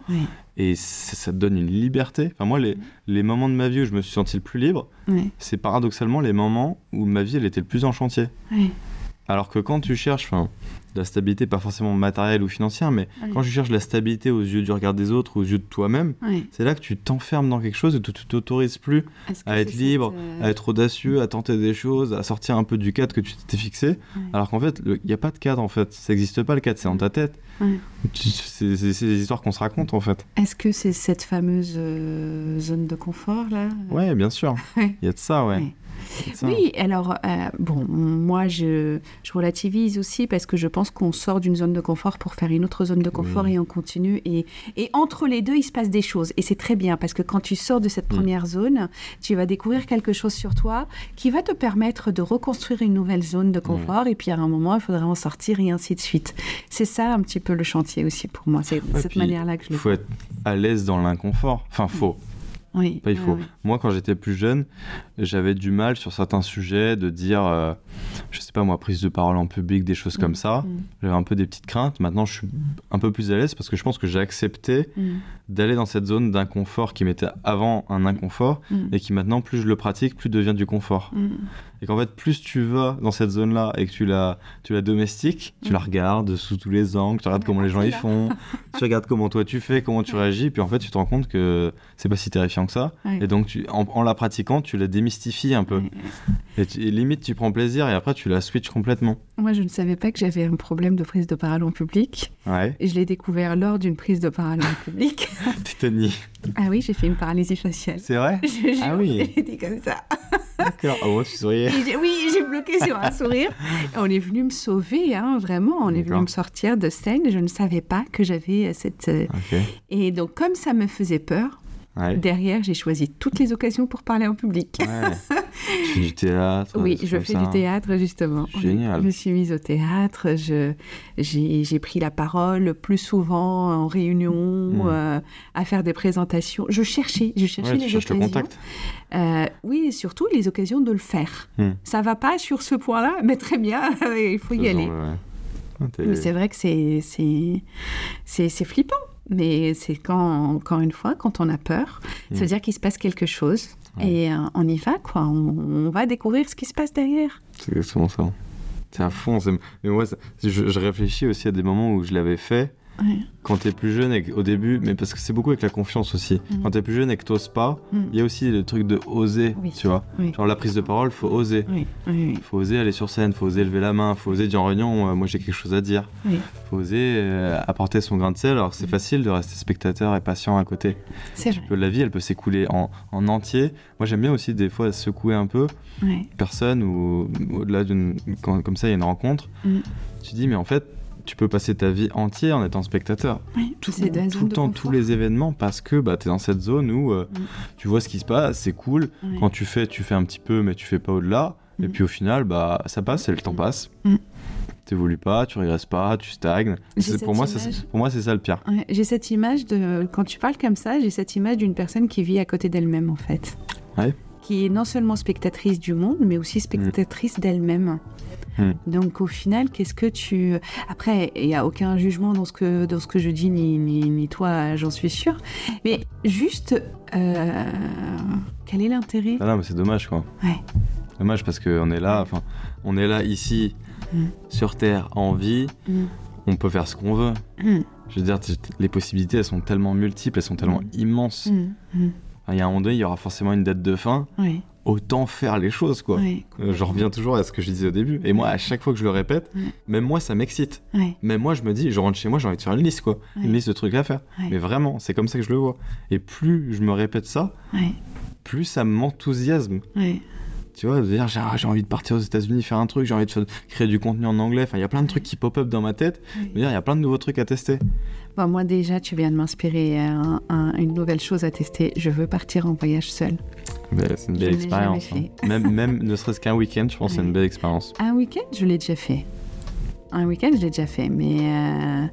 Et ça, ça te donne une liberté. Enfin, moi, les, les moments de ma vie où je me suis senti le plus libre, c'est paradoxalement les moments où ma vie, elle était le plus en chantier. Alors que quand tu cherches, enfin, la stabilité, pas forcément matérielle ou financière, mais quand tu cherches la stabilité aux yeux du regard des autres, aux yeux de toi-même, c'est là que tu t'enfermes dans quelque chose et tu tu t'autorises plus que à être libre, cette, euh, à être audacieux, à tenter des choses, à sortir un peu du cadre que tu t'étais fixé. Alors qu'en fait, il n'y a pas de cadre en fait. Ça n'existe pas le cadre, c'est dans ta tête. C'est des histoires qu'on se raconte en fait. Est-ce que c'est cette fameuse euh, zone de confort là? Ouais, bien sûr. Il y a de ça, ouais. Il. Oui, alors, euh, bon, moi, je, je relativise aussi parce que je pense qu'on sort d'une zone de confort pour faire une autre zone de confort Oui. et on continue. Et, et entre les deux, il se passe des choses. Et c'est très bien parce que quand tu sors de cette Mm. première zone, tu vas découvrir quelque chose sur toi qui va te permettre de reconstruire une nouvelle zone de confort. Et puis, à un moment, il faudra en sortir et ainsi de suite. C'est ça un petit peu le chantier aussi pour moi. C'est de Ouais, cette manière-là que je Il le faut être à l'aise dans l'inconfort. Enfin, faut. Oui. Pas il faut. Moi, quand j'étais plus jeune, j'avais du mal sur certains sujets de dire, euh, je sais pas moi, prise de parole en public, des choses comme Mm. ça. Mm. J'avais un peu des petites craintes. Maintenant, je suis un peu plus à l'aise parce que je pense que j'ai accepté Mm. d'aller dans cette zone d'inconfort qui m'était avant un inconfort et qui maintenant, plus je le pratique, plus devient du confort. Mm. Et qu'en fait, plus tu vas dans cette zone-là et que tu la, tu la domestiques, tu Mm. la regardes sous tous les angles, tu regardes comment les gens y font, tu regardes comment toi tu fais, comment tu réagis, puis en fait, tu te rends compte que c'est pas si terrifiant que ça. Ouais. Et donc, tu, en, en la pratiquant, tu la démystifies un peu. Ouais. Et, tu- et limite, tu prends plaisir et après, tu la switches complètement. Moi, je ne savais pas que j'avais un problème de prise de parole en public. Ouais. Et je l'ai découvert lors d'une prise de parole en public. Tétanie. Ah oui, j'ai fait une paralysie faciale. C'est vrai Je Ah oui. J'ai dit comme ça. D'accord. Ah ouais, tu souriais. Oui, j'ai bloqué sur un sourire. On est venu me sauver, hein, vraiment. On est venu me sortir de scène. Je ne savais pas que j'avais euh, cette. euh, Ok. Et donc, comme ça me faisait peur, Ouais. derrière, j'ai choisi toutes les occasions pour parler en public. Ouais. tu fais du théâtre. Oui, je fais ça. du théâtre justement. Génial. Je me suis mise au théâtre. J'ai, pris la parole plus souvent en réunion, Mm. euh, à faire des présentations. Je cherchais, je cherchais Ouais, les cherches le occasions. contact. Euh, oui, et surtout les occasions de le faire. Mm. Ça va pas sur ce point-là, mais très bien, il faut y aller. Faisons-le, ouais. Ah, c'est vrai que c'est flippant. Mais c'est quand, encore une fois, quand on a peur, ça veut Mm. dire qu'il se passe quelque chose. Ouais. Et euh, on y va, quoi. On, on va découvrir ce qui se passe derrière. C'est exactement ça. C'est à fond. c'est- Mais moi, je réfléchis aussi à des moments où je l'avais fait Ouais. quand t'es plus jeune et au début, mais parce que c'est beaucoup avec la confiance aussi. Mhm. Quand t'es plus jeune et que t'oses pas, Mm. il y a aussi le truc de oser, Oui. tu vois. Oui. Genre la prise de parole, faut oser. Oui, Faut oser aller sur scène, faut oser lever la main, faut oser dire en réunion, euh, moi j'ai quelque chose à dire. Faut oser euh, apporter son grain de sel. Alors c'est Mhm. facile de rester spectateur et patient à côté. C'est vrai. Que La vie, elle peut s'écouler en, en entier. Moi j'aime bien aussi des fois secouer un peu personne ou au-delà d'une comme ça il y a une rencontre. Mm. Tu dis mais en fait tu peux passer ta vie entière en étant spectateur. Oui, Tout, tout le de temps, confort. tous les événements parce que bah, tu es dans cette zone où euh, Mm. tu vois ce qui se passe, c'est cool. Quand tu fais, tu fais un petit peu mais tu fais pas au-delà. Et Mm. puis au final, bah, ça passe et le temps Mm. passe. Mm. T'évolues pas, tu régresses pas, tu stagnes. Pour moi, c'est, pour moi, c'est ça le pire. Ouais, J'ai cette image de. Quand tu parles comme ça, j'ai cette image d'une personne qui vit à côté d'elle-même, en fait. Ouais. Qui est non seulement spectatrice du monde, mais aussi spectatrice d'elle-même. Mm. Donc, au final, qu'est-ce que tu. Après, il n'y a aucun jugement dans ce que, dans ce que je dis, ni, ni, ni toi, j'en suis sûre. Mais juste. euh, quel est l'intérêt? Ah non, mais c'est dommage quoi. Ouais. Dommage parce qu'on est là, enfin, on est là ici, Mm. sur Terre, en vie. Mm. On peut faire ce qu'on veut. Je veux dire, les possibilités, elles sont tellement multiples, elles sont tellement Mm. immenses. Mm. Mm. Enfin, Il y a un moment donné, il y aura forcément une date de fin. Oui. Autant faire les choses, quoi. Oui. Euh, Je reviens toujours à ce que je disais au début. Et moi, à chaque fois que je le répète, même moi, ça m'excite. Oui. Même moi, je me dis, je rentre chez moi, j'ai envie de faire une liste, quoi. Une liste de trucs à faire. Mais vraiment, c'est comme ça que je le vois. Et plus je me répète ça, plus ça m'enthousiasme. Tu vois, de dire, j'ai ah, j'ai envie de partir aux États-Unis faire un truc, j'ai envie de créer du contenu en anglais. Enfin, il y a plein de trucs qui pop-up dans ma tête. Il y a plein de nouveaux trucs à tester. Bon, moi déjà, tu viens de m'inspirer à, un- une nouvelle chose à tester. Je veux partir en voyage seul. Mais c'est une belle expérience. hein. Même, même ne serait-ce qu'un week-end, je pense que c'est une belle expérience. Un week-end, je l'ai déjà fait. Un week-end, je l'ai déjà fait, mais euh,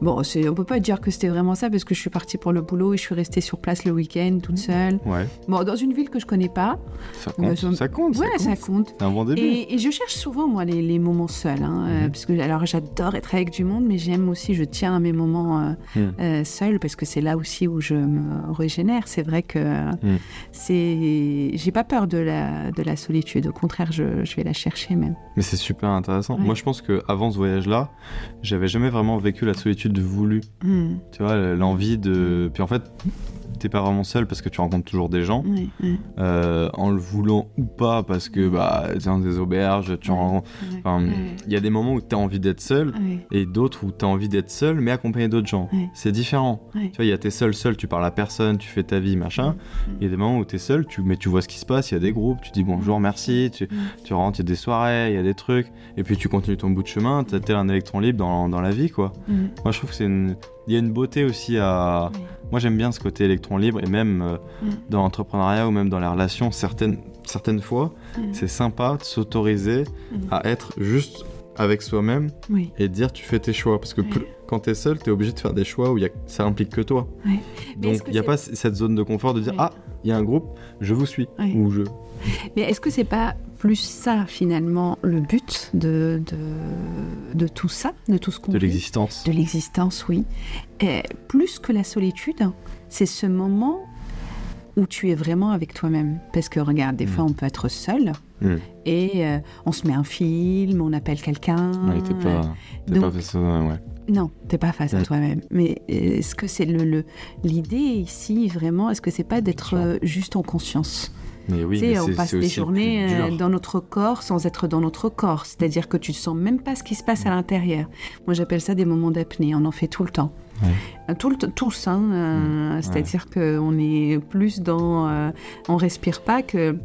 bon, on peut pas dire que c'était vraiment ça parce que je suis partie pour le boulot et je suis restée sur place le week-end toute seule. Ouais, Bon, dans une ville que je connais pas. ça compte. ça- Ça compte. Ouais, ça compte. C'est un bon début. Et, et je cherche souvent, moi, les, les moments seuls. Hein, euh, Mhm. parce que, alors, j'adore être avec du monde, mais j'aime aussi, je tiens à mes moments euh, Mhm. euh, seuls parce que c'est là aussi où je me régénère. C'est vrai que Mhm. c'est. J'ai pas peur de la, de la solitude. Au contraire, je, je vais la chercher même. Mais c'est super intéressant. Ouais. Moi, je pense que avant ce voyage-là, j'avais jamais vraiment vécu la solitude voulue. Mhm. Tu vois, l'envie de. Puis en fait, t'es pas vraiment seul parce que tu rencontres toujours des gens, euh, en le voulant ou pas, parce que bah, t'es dans des auberges, tu rencontres. Enfin, il y a des moments où t'as envie d'être seul. Et d'autres où t'as envie d'être seul mais accompagné d'autres gens. C'est différent. Tu vois, il y a t'es seul, seul, tu parles à personne, tu fais ta vie, machin. Il y a des moments où t'es seul, tu, mais tu vois ce qui se passe, il y a des groupes, tu dis bonjour, merci, tu, tu rentres, il y a des soirées, il y a des trucs, et puis tu continues ton bout de chemin, t'as tel un électron libre dans, dans la vie, quoi. Moi, je trouve que c'est une... Il y a une beauté aussi à... Moi, j'aime bien ce côté électron libre, et même euh, Mm. dans l'entrepreneuriat ou même dans les relations, certaines, certaines fois, Mm. c'est sympa de s'autoriser Mm. à être juste avec soi-même Oui. et dire tu fais tes choix parce que plus- quand t'es seul t'es obligé de faire des choix où y a, ça implique que toi donc il n'y a pas cette zone de confort de dire ah il y a un groupe, je vous suis. Ou je... Mais est-ce que c'est pas plus ça finalement le but de, de, de tout ça, de tout ce qu'on De l'existence. De l'existence, oui. Et plus que la solitude, c'est ce moment où tu es vraiment avec toi-même. Parce que regarde, des mm. fois on peut être seul mm. et euh, on se met un film, on appelle quelqu'un. Ouais, t'es pas, pas face à ouais. Non, t'es pas face à mm. toi-même. Mais est-ce que c'est le l'idée ici vraiment Est-ce que c'est pas d'être euh, juste en conscience? Mais oui, mais on passe des journées euh, dans notre corps sans être dans notre corps. C'est-à-dire que tu ne sens même pas ce qui se passe à l'intérieur. Moi, j'appelle ça des moments d'apnée. On en fait tout le temps. Euh, tout le, tous, hein, euh, mm. c'est-à-dire qu'on est plus dans... On on respire pas que...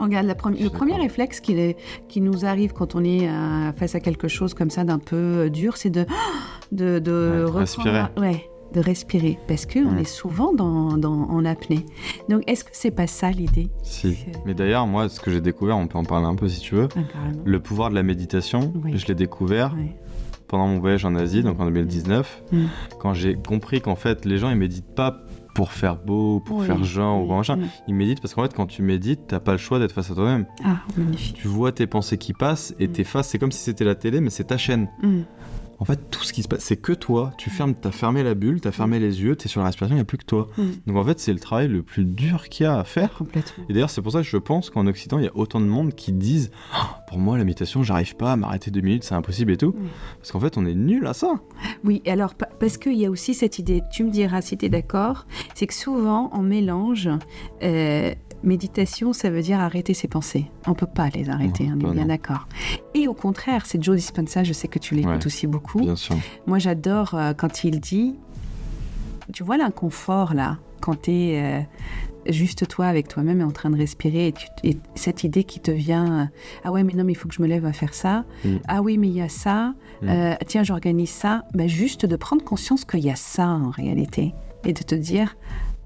Regarde, la le premier réflexe qui, est, qui, nous arrive quand on est face à quelque chose comme ça d'un peu dur, c'est de, de, de respirer. Ouais, de respirer parce qu'on on est souvent dans, en apnée. Donc, est-ce que c'est pas ça l'idée? Si. Mais d'ailleurs, moi, ce que j'ai découvert, on peut en parler un peu si tu veux. Ah, le pouvoir de la méditation, je l'ai découvert pendant mon voyage en Asie, donc en 2019, mm. quand j'ai compris qu'en fait, les gens, ils méditent pas pour faire beau, pour faire genre ou machin. Ils méditent parce qu'en fait, quand tu médites, t'as pas le choix d'être face à toi-même. Ah, magnifique. Tu vois tes pensées qui passent et mm. tes faces, c'est comme si c'était la télé, mais c'est ta chaîne. Mm en fait, tout ce qui se passe, c'est que toi. Tu fermes, as fermé la bulle, tu as fermé les yeux, tu es sur la respiration, il n'y a plus que toi. Mm. Donc en fait, c'est le travail le plus dur qu'il y a à faire. Complètement. Et d'ailleurs, c'est pour ça que je pense qu'en Occident, il y a autant de monde qui disent ah, Pour moi, la méditation, j'arrive pas à m'arrêter deux minutes, c'est impossible et tout. Mm. Parce qu'en fait, on est nul à ça. Oui, alors, parce qu'il y a aussi cette idée, tu me diras si tu es d'accord, c'est que souvent, on mélange. Euh, méditation, ça veut dire arrêter ses pensées. On peut pas les arrêter, on est bien d'accord. Et au contraire, c'est Joe Dispenza, je sais que tu l'écoutes aussi beaucoup. Bien sûr. Moi, j'adore euh, quand il dit, tu vois l'inconfort là, quand tu es euh, juste toi avec toi-même et en train de respirer, et, cette idée qui te vient, euh, ah ouais, mais non, mais il faut que je me lève à faire ça. Mm. Ah oui, mais il y a ça. Mm. tiens, j'organise ça. Ben, juste de prendre conscience qu'il y a ça en réalité et de te dire,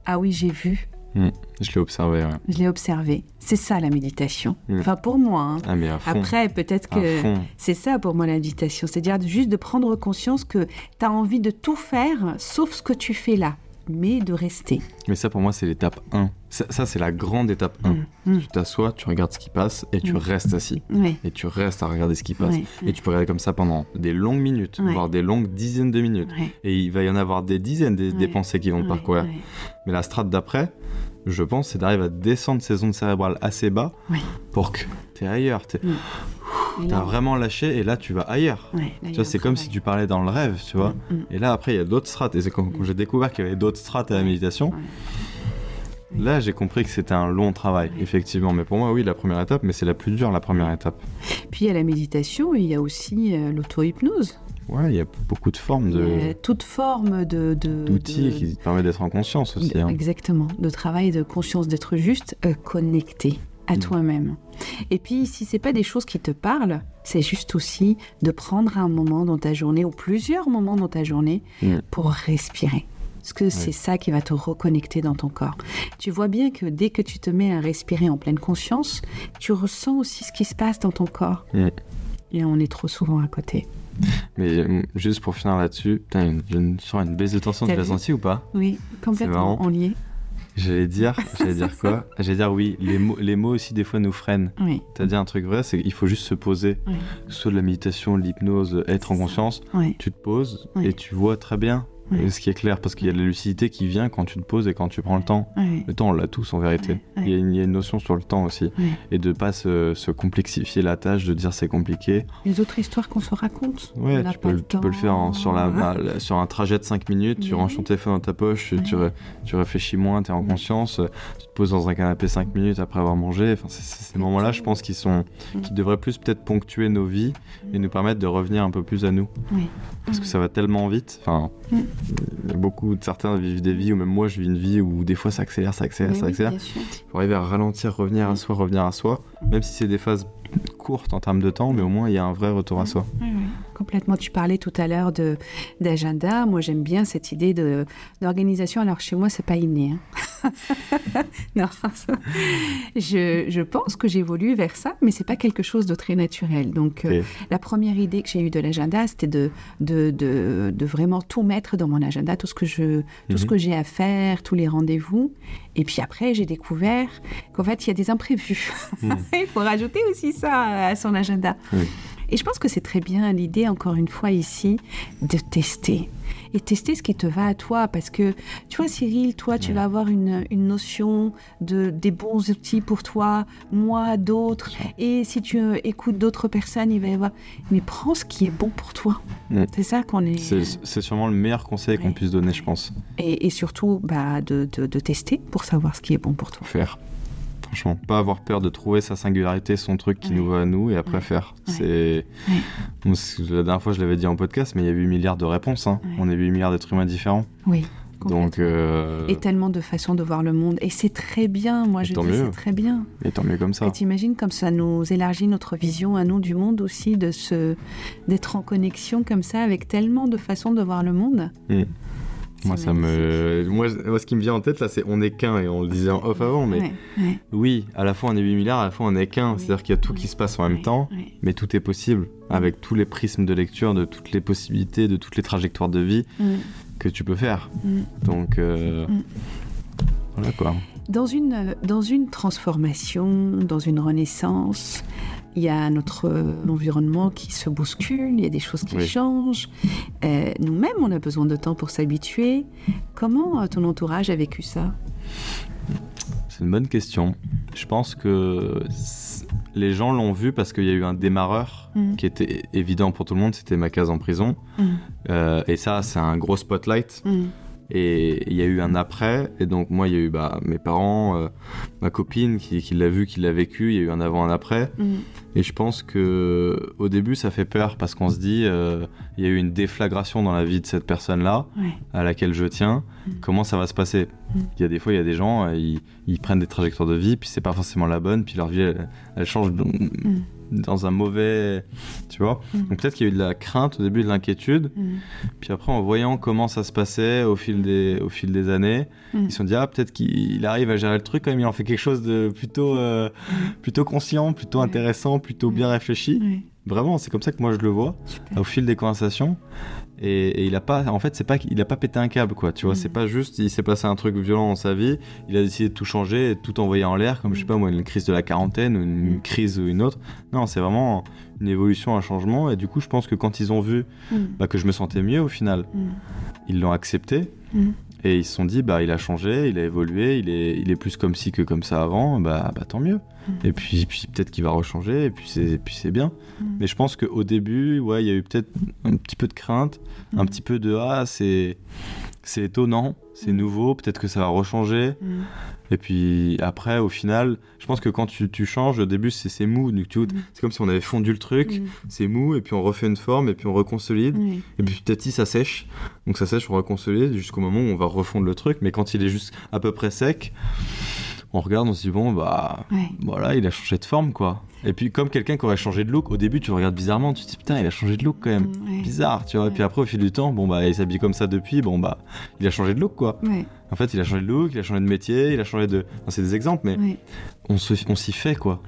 ah oui, j'ai vu Hmm. je l'ai observé. Je l'ai observé. C'est ça la méditation. Hmm. Enfin, pour moi. Hein. Ah, mais à fond. Après, peut-être que c'est ça pour moi la méditation. C'est-à-dire juste de prendre conscience que tu as envie de tout faire sauf ce que tu fais là, mais de rester. Mais ça, pour moi, c'est l'étape 1. Ça, c'est la grande étape 1. Hmm. Tu t'assois, tu regardes ce qui passe et tu restes assis. Et tu restes à regarder ce qui passe. Et tu peux regarder comme ça pendant des longues minutes, voire des longues dizaines de minutes. Et il va y en avoir des dizaines des, pensées qui vont te parcourir. Mais la strate d'après, je pense, c'est d'arriver à descendre ces ondes cérébrales assez bas pour que tu es ailleurs. Tu mm. as vraiment lâché et là tu vas ailleurs. tu vois, c'est comme si tu parlais dans le rêve, tu vois. Mm, mm. Et là après, il y a d'autres strates. Et c'est quand, j'ai découvert qu'il y avait d'autres strates à la méditation. Là, j'ai compris que c'était un long travail, effectivement. Mais pour moi, oui, la première étape, mais c'est la plus dure, la première étape. Puis il y a la méditation et il y a aussi euh, l'auto-hypnose. Ouais, il y a beaucoup de formes de. toute forme de. D'outils qui te permettent d'être en conscience aussi. Hein. Exactement. De travail de conscience, d'être juste euh, connecté à mm. toi-même. Et puis, si c'est pas des choses qui te parlent, c'est juste aussi de prendre un moment dans ta journée ou plusieurs moments dans ta journée mm. pour respirer. Parce que c'est ça qui va te reconnecter dans ton corps. Tu vois bien que dès que tu te mets à respirer en pleine conscience, tu ressens aussi ce qui se passe dans ton corps. Mm. Et on est trop souvent à côté. Mais euh, juste pour finir là-dessus, je sens une baisse de tension, tu l'as senti ou pas? Oui, complètement, on y est. J'allais dire, j'allais dire quoi? J'allais dire oui, les mots, les mots aussi des fois nous freinent. Oui. Tu as dit un truc vrai, c'est qu'il faut juste se poser. Que ce soit de la méditation, l'hypnose, être en conscience, tu te poses et tu vois très bien ce qui est clair, parce qu'il y a de la lucidité qui vient quand tu te poses et quand tu prends le temps. Le temps, on l'a tous en vérité. Il, y a une, notion sur le temps aussi. Et de pas se, complexifier la tâche, de dire c'est compliqué. Les autres histoires qu'on se raconte. Ouais, tu peux, tu peux, le faire sur, la, sur un trajet de 5 minutes, tu ranges ton téléphone dans ta poche, tu, tu réfléchis moins, tu es en conscience, tu dans un canapé 5 minutes après avoir mangé. Enfin, c'est ces moments-là, je pense, qui, sont, qui devraient plus peut-être ponctuer nos vies et nous permettre de revenir un peu plus à nous. Parce que ça va tellement vite. Enfin, mm. Beaucoup de certains vivent des vies, ou même moi je vis une vie où des fois ça accélère, ça accélère, ça accélère. Il faut arriver à ralentir, revenir à soi, revenir à soi, même si c'est des phases courtes en termes de temps, mais au moins il y a un vrai retour à soi. Complètement. Tu parlais tout à l'heure de d'agenda. Moi, j'aime bien cette idée de d'organisation. Alors chez moi, c'est pas inné. Hein. non, je, je, pense que j'évolue vers ça, mais c'est pas quelque chose de très naturel. Donc, euh, la première idée que j'ai eue de l'agenda, c'était de de, de, de, vraiment tout mettre dans mon agenda, tout ce que je tout ce mhm. que j'ai à faire, tous les rendez-vous. Et puis après, j'ai découvert qu'en fait, il y a des imprévus. Mhm. il faut rajouter aussi ça à son agenda. Et je pense que c'est très bien l'idée, encore une fois ici, de tester. Et tester ce qui te va à toi. Parce que, tu vois, Cyril, toi, tu vas avoir une, une, notion de, des bons outils pour toi, moi, d'autres. Et si tu écoutes d'autres personnes, il va y avoir. Mais prends ce qui est bon pour toi. C'est ça qu'on est. C'est sûrement le meilleur conseil qu'on puisse donner, je pense. Et, et surtout, bah, de, de, de, tester pour savoir ce qui est bon pour toi. Faire franchement. Pas avoir peur de trouver sa singularité, son truc qui nous va à nous et après faire. C'est. La dernière fois, je l'avais dit en podcast, mais il y a 8 milliards de réponses. Hein. On est 8 milliards d'êtres humains différents. Oui. Donc, euh... Et tellement de façons de voir le monde. Et c'est très bien, moi je dis c'est très bien. Et tant mieux comme ça. Et t'imagines comme ça nous élargit notre vision à nous du monde aussi, de se... d'être en connexion comme ça avec tellement de façons de voir le monde. Hmm. Moi, ça me. Moi, ce qui me vient en tête, là, c'est on est qu'un, et on le disait en off avant, mais oui, à la fois on est 8 milliards, à la fois on est qu'un. C'est-à-dire qu'il y a tout qui se passe en même temps, mais tout est possible, avec tous les prismes de lecture, de toutes les possibilités, de toutes les trajectoires de vie mm. que tu peux faire. Mm. Donc, euh, mm. voilà quoi. Dans une, dans une transformation, dans une renaissance, il y a notre euh, environnement qui se bouscule, il y a des choses qui changent. Euh, nous-mêmes, on a besoin de temps pour s'habituer. Comment euh, ton entourage a vécu ça? C'est une bonne question. Je pense que les gens l'ont vu parce qu'il y a eu un démarreur mmh. qui était évident pour tout le monde, c'était ma case en prison. Mmh. et ça, c'est un gros spotlight. Mmh. Et il y a eu un après, et donc moi il y a eu bah, mes parents, euh, ma copine qui, qui l'a vu, qui l'a vécu, il y a eu un avant, un après. Mm. Et je pense que au début ça fait peur parce qu'on se dit euh, il y a eu une déflagration dans la vie de cette personne-là à laquelle je tiens. Mm. Comment ça va se passer? Il y a des fois il y a des gens euh, ils, ils, prennent des trajectoires de vie puis c'est pas forcément la bonne puis leur vie elle, elle change dans un mauvais. Tu vois mm. Donc peut-être qu'il y a eu de la crainte au début, de l'inquiétude. Mm. Puis après, en voyant comment ça se passait au fil des, au fil des années, mm. ils se sont dit, ah, peut-être qu'il arrive à gérer le truc quand même. Il en fait quelque chose de plutôt, euh, plutôt conscient, plutôt intéressant, plutôt bien réfléchi. Vraiment, c'est comme ça que moi je le vois au fil des conversations. Et, il a pas, en fait, c'est pas qu'il a pas pété un câble, quoi. Tu vois, c'est mm. pas juste, il s'est passé un truc violent dans sa vie, il a décidé de tout changer, de tout envoyer en l'air, comme je sais pas moi, une crise de la quarantaine, ou une mm. crise ou une autre. Non, c'est vraiment une évolution, un changement. Et du coup, je pense que quand ils ont vu mm. bah, que je me sentais mieux au final, ils l'ont accepté. Et ils se sont dit, bah, il a changé, il a évolué, il est, il est plus comme ci que comme ça avant, bah, bah tant mieux. Mm. Et puis, puis peut-être qu'il va rechanger, et puis c'est, puis c'est bien. Mm. Mais je pense qu'au début, ouais, il y a eu peut-être un petit peu de crainte, un mm. petit peu de, ah, c'est, c'est étonnant, c'est nouveau, peut-être que ça va rechanger. Et puis après, au final, je pense que quand tu, tu changes, au début, c'est, mou. Tu, c'est comme si on avait fondu le truc, c'est mou, et puis on refait une forme, et puis on reconsolide. Et puis petit à petit, ça sèche. Donc ça sèche, on reconsolide jusqu'au moment où on va refondre le truc. Mais quand il est juste à peu près sec, on regarde, on se dit bon bah voilà, il a changé de forme quoi. Et puis comme quelqu'un qui aurait changé de look, au début tu regardes bizarrement, tu te dis putain il a changé de look quand même, mm, bizarre, tu vois. Et puis après au fil du temps, bon bah il s'habille comme ça depuis, bon bah il a changé de look quoi. En fait il a changé de look, il a changé de métier, il a changé de, c'est des exemples mais on on s'y fait quoi.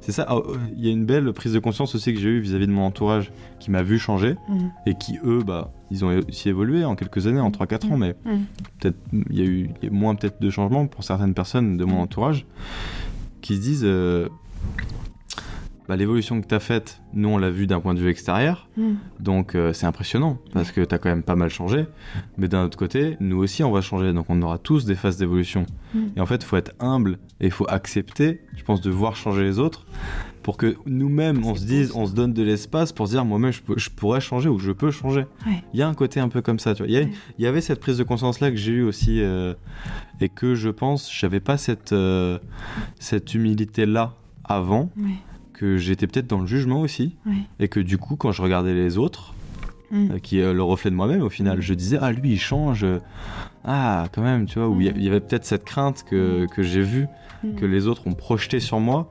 C'est ça. Oh, il y a une belle prise de conscience aussi que j'ai eue vis-à-vis de mon entourage qui m'a vu changer mm. et qui, eux, bah, ils ont aussi évolué en quelques années, en 3-4 ans, mm. mais mm. peut-être il y a eu moins peut-être de changements pour certaines personnes de mon entourage qui se disent euh, bah, l'évolution que tu as faite, nous on l'a vu d'un point de vue extérieur, hmm. donc euh, c'est impressionnant parce que tu as quand même pas mal changé. Mais d'un autre côté, nous aussi on va changer, donc on aura tous des phases d'évolution. Hmm. Et en fait, il faut être humble et il faut accepter, je pense, de voir changer les autres pour que nous-mêmes on se dise, on se donne de l'espace pour se dire moi-même je, pourrais changer ou je peux changer. Il y a un côté un peu comme ça, tu vois. Il y, avait cette prise de conscience là que j'ai eu aussi euh, et que je pense j'avais pas cette euh, cette humilité là avant que j'étais peut-être dans le jugement aussi, et que du coup, quand je regardais les autres, mm. qui est le reflet de moi-même au final. Je disais, ah lui il change, ah quand même, tu vois, où il y avait peut-être cette crainte que, que j'ai vue Mm. que les autres ont projeté sur moi,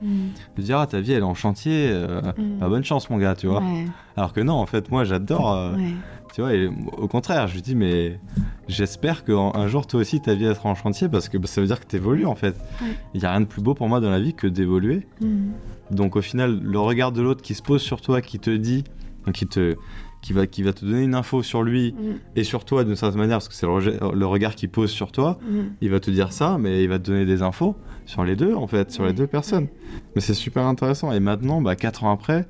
de dire ah ta vie elle est en chantier, euh, bah, bonne chance mon gars, tu vois. Alors que non, en fait moi j'adore, euh, tu vois, et au contraire je lui dis mais j'espère qu'un jour toi aussi ta vie sera en chantier parce que bah, ça veut dire que tu évolues en fait. Il n'y a rien de plus beau pour moi dans la vie que d'évoluer. Donc au final le regard de l'autre qui se pose sur toi, qui te dit, qui te qui va, qui va te donner une info sur lui mm. et sur toi d'une certaine manière, parce que c'est le, regard qu'il pose sur toi, mm. il va te dire ça, mais il va te donner des infos sur les deux, en fait, sur les deux personnes. Mais c'est super intéressant. Et maintenant, bah, 4 ans après,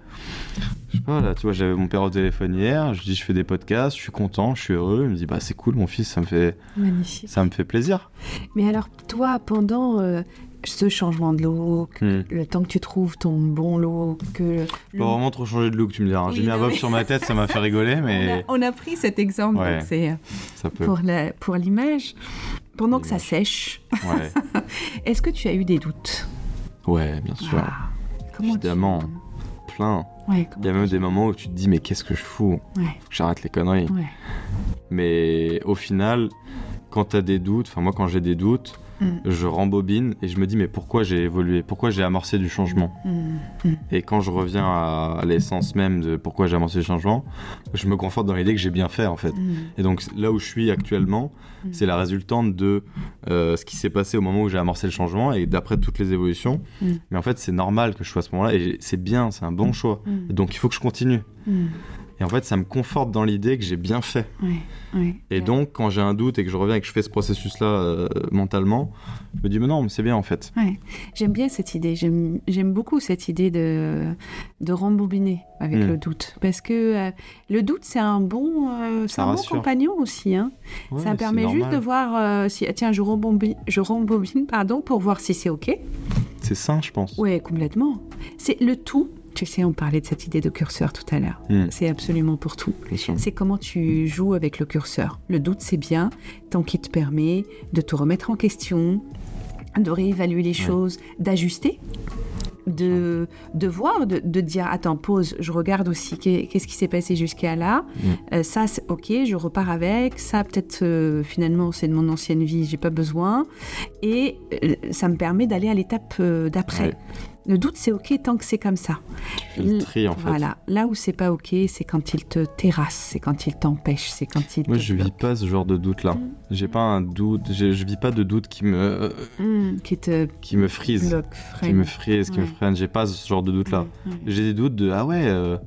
je sais pas, là, tu vois, j'avais mon père au téléphone hier, je dis, je fais des podcasts, je suis content, je suis heureux. Il me dit, bah, c'est cool, mon fils, ça me fait, ça me fait plaisir. Mais alors, toi, pendant euh, ce changement de look, hmm. le temps que tu trouves ton bon look. Que Pas vraiment trop changer de look, tu me diras. J'ai mis un bob sur ma tête, ça m'a fait rigoler, mais. On a, pris cet exemple, c'est pour la, pour l'image. Pendant que ça sèche, est-ce que tu as eu des doutes? Ouais, bien sûr. Ah, Évidemment, plein. Il y a même des moments où tu te dis mais qu'est-ce que je fous? J'arrête les conneries. Mais au final, quand tu as des doutes, enfin moi quand j'ai des doutes, mm. je rembobine et je me dis mais pourquoi j'ai évolué? Pourquoi j'ai amorcé du changement? Mm. Mm. Et quand je reviens à, l'essence même de pourquoi j'ai amorcé du changement, je me conforte dans l'idée que j'ai bien fait en fait. Et donc là où je suis actuellement, c'est la résultante de euh, ce qui s'est passé au moment où j'ai amorcé le changement et d'après toutes les évolutions. Mais en fait c'est normal que je sois à ce moment-là et c'est bien, c'est un bon choix. Donc il faut que je continue. Et en fait, ça me conforte dans l'idée que j'ai bien fait. et donc, quand j'ai un doute et que je reviens et que je fais ce processus-là euh, mentalement, je me dis, mais non, c'est bien en fait. J'aime bien cette idée. J'aime beaucoup cette idée de, de rembobiner avec hmm. le doute. Parce que euh, le doute, c'est un bon, euh, un bon compagnon aussi. Hein. ça permet juste de voir si, tiens, je rembobine, je rembobine pardon, pour voir si c'est OK. C'est sain, je pense. Oui, complètement. C'est le tout tu sais, on parlait de cette idée de curseur tout à l'heure. Hmm. C'est absolument pour tout. C'est comment tu joues avec le curseur. Le doute, c'est bien, tant qu'il te permet de te remettre en question, de réévaluer les choses, d'ajuster de, de voir, de, de, dire attends, pause, je regarde aussi qu'est-ce qui s'est passé jusqu'à là. Hmm. Euh, ça, c'est ok, je repars avec. Ça, peut-être euh, finalement, c'est de mon ancienne vie, j'ai pas besoin. Et euh, ça me permet d'aller à l'étape d'après. Le doute, c'est ok tant que c'est comme ça. le tri, en fait. Voilà. Là où c'est pas ok, c'est quand il te terrasse, c'est quand il t'empêche, c'est quand il. Moi, je vis pas ce genre de doute-là. Mm. J'ai pas un doute, je, vis pas de doute qui me. Mm, qui te. Qui me frise. qui me frise, qui me freine. J'ai pas ce genre de doute-là. J'ai des doutes de ah ouais. Euh,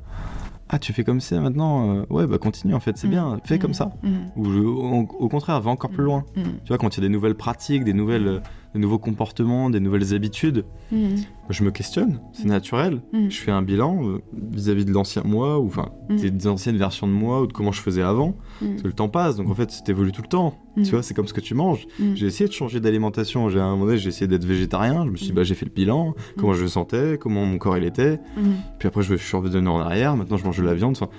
ah tu fais comme ça maintenant euh, ouais bah continue en fait c'est mm. bien fais comme ça ou au, contraire va encore plus loin tu vois quand il y a des nouvelles pratiques des nouvelles des nouveaux comportements, des nouvelles habitudes, mhm. je me questionne, c'est naturel. Mhm. Je fais un bilan euh, vis-à-vis de l'ancien moi, ou enfin des anciennes versions de moi, ou de comment je faisais avant. Parce que le temps passe, donc en fait, c'est évolue tout le temps. Tu vois, c'est comme ce que tu manges. J'ai essayé de changer d'alimentation. J'ai à un moment donné, j'ai essayé d'être végétarien. Je me suis dit, bah, j'ai fait le bilan, comment je me sentais, comment mon corps il était. Puis après, je suis revenu en arrière. Maintenant, je mange de la viande. Enfin,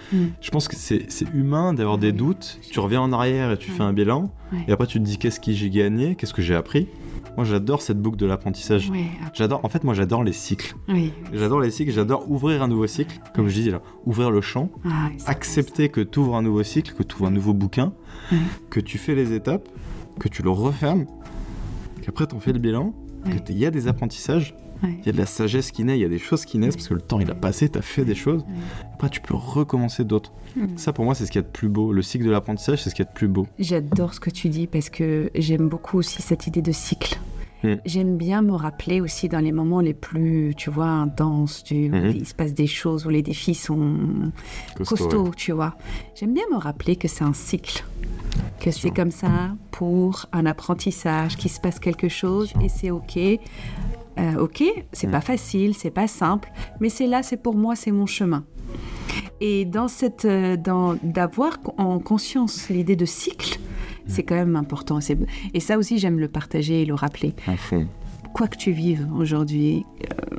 Je pense que c'est humain d'avoir des doutes. Tu reviens en arrière et tu fais un bilan. Et après, tu te dis, qu'est-ce que j'ai gagné, qu'est-ce que j'ai appris? Moi, j'adore cette boucle de l'apprentissage. j'adore. En fait, moi, j'adore les cycles. J'adore les cycles. J'adore ouvrir un nouveau cycle, comme je dis là, ouvrir le champ, ah, accepter que tu ouvres un nouveau cycle, que tu ouvres un nouveau bouquin, que tu fais les étapes, que tu le refermes, qu'après tu en fais le bilan, qu'il y a des apprentissages. Il y a de la sagesse qui naît, il y a des choses qui naissent parce que le temps il a passé, tu as fait des choses. Après, tu peux recommencer d'autres. Hmm. Ça, pour moi, c'est ce qu'il y a de plus beau. Le cycle de l'apprentissage, c'est ce qu'il y a de plus beau. J'adore ce que tu dis parce que j'aime beaucoup aussi cette idée de cycle. Hmm. J'aime bien me rappeler aussi dans les moments les plus, tu vois, intenses, tu, où hmm. il se passe des choses, où les défis sont costauds, tu vois. J'aime bien me rappeler que c'est un cycle, que c'est comme ça pour un apprentissage, qu'il se passe quelque chose et c'est ok. Euh, ok, c'est pas facile, c'est pas simple, mais c'est là, c'est pour moi, c'est mon chemin. Et dans cette, euh, dans, d'avoir en conscience l'idée de cycle, c'est quand même important. Et ça aussi, j'aime le partager et le rappeler. À fond. Quoi que tu vives aujourd'hui,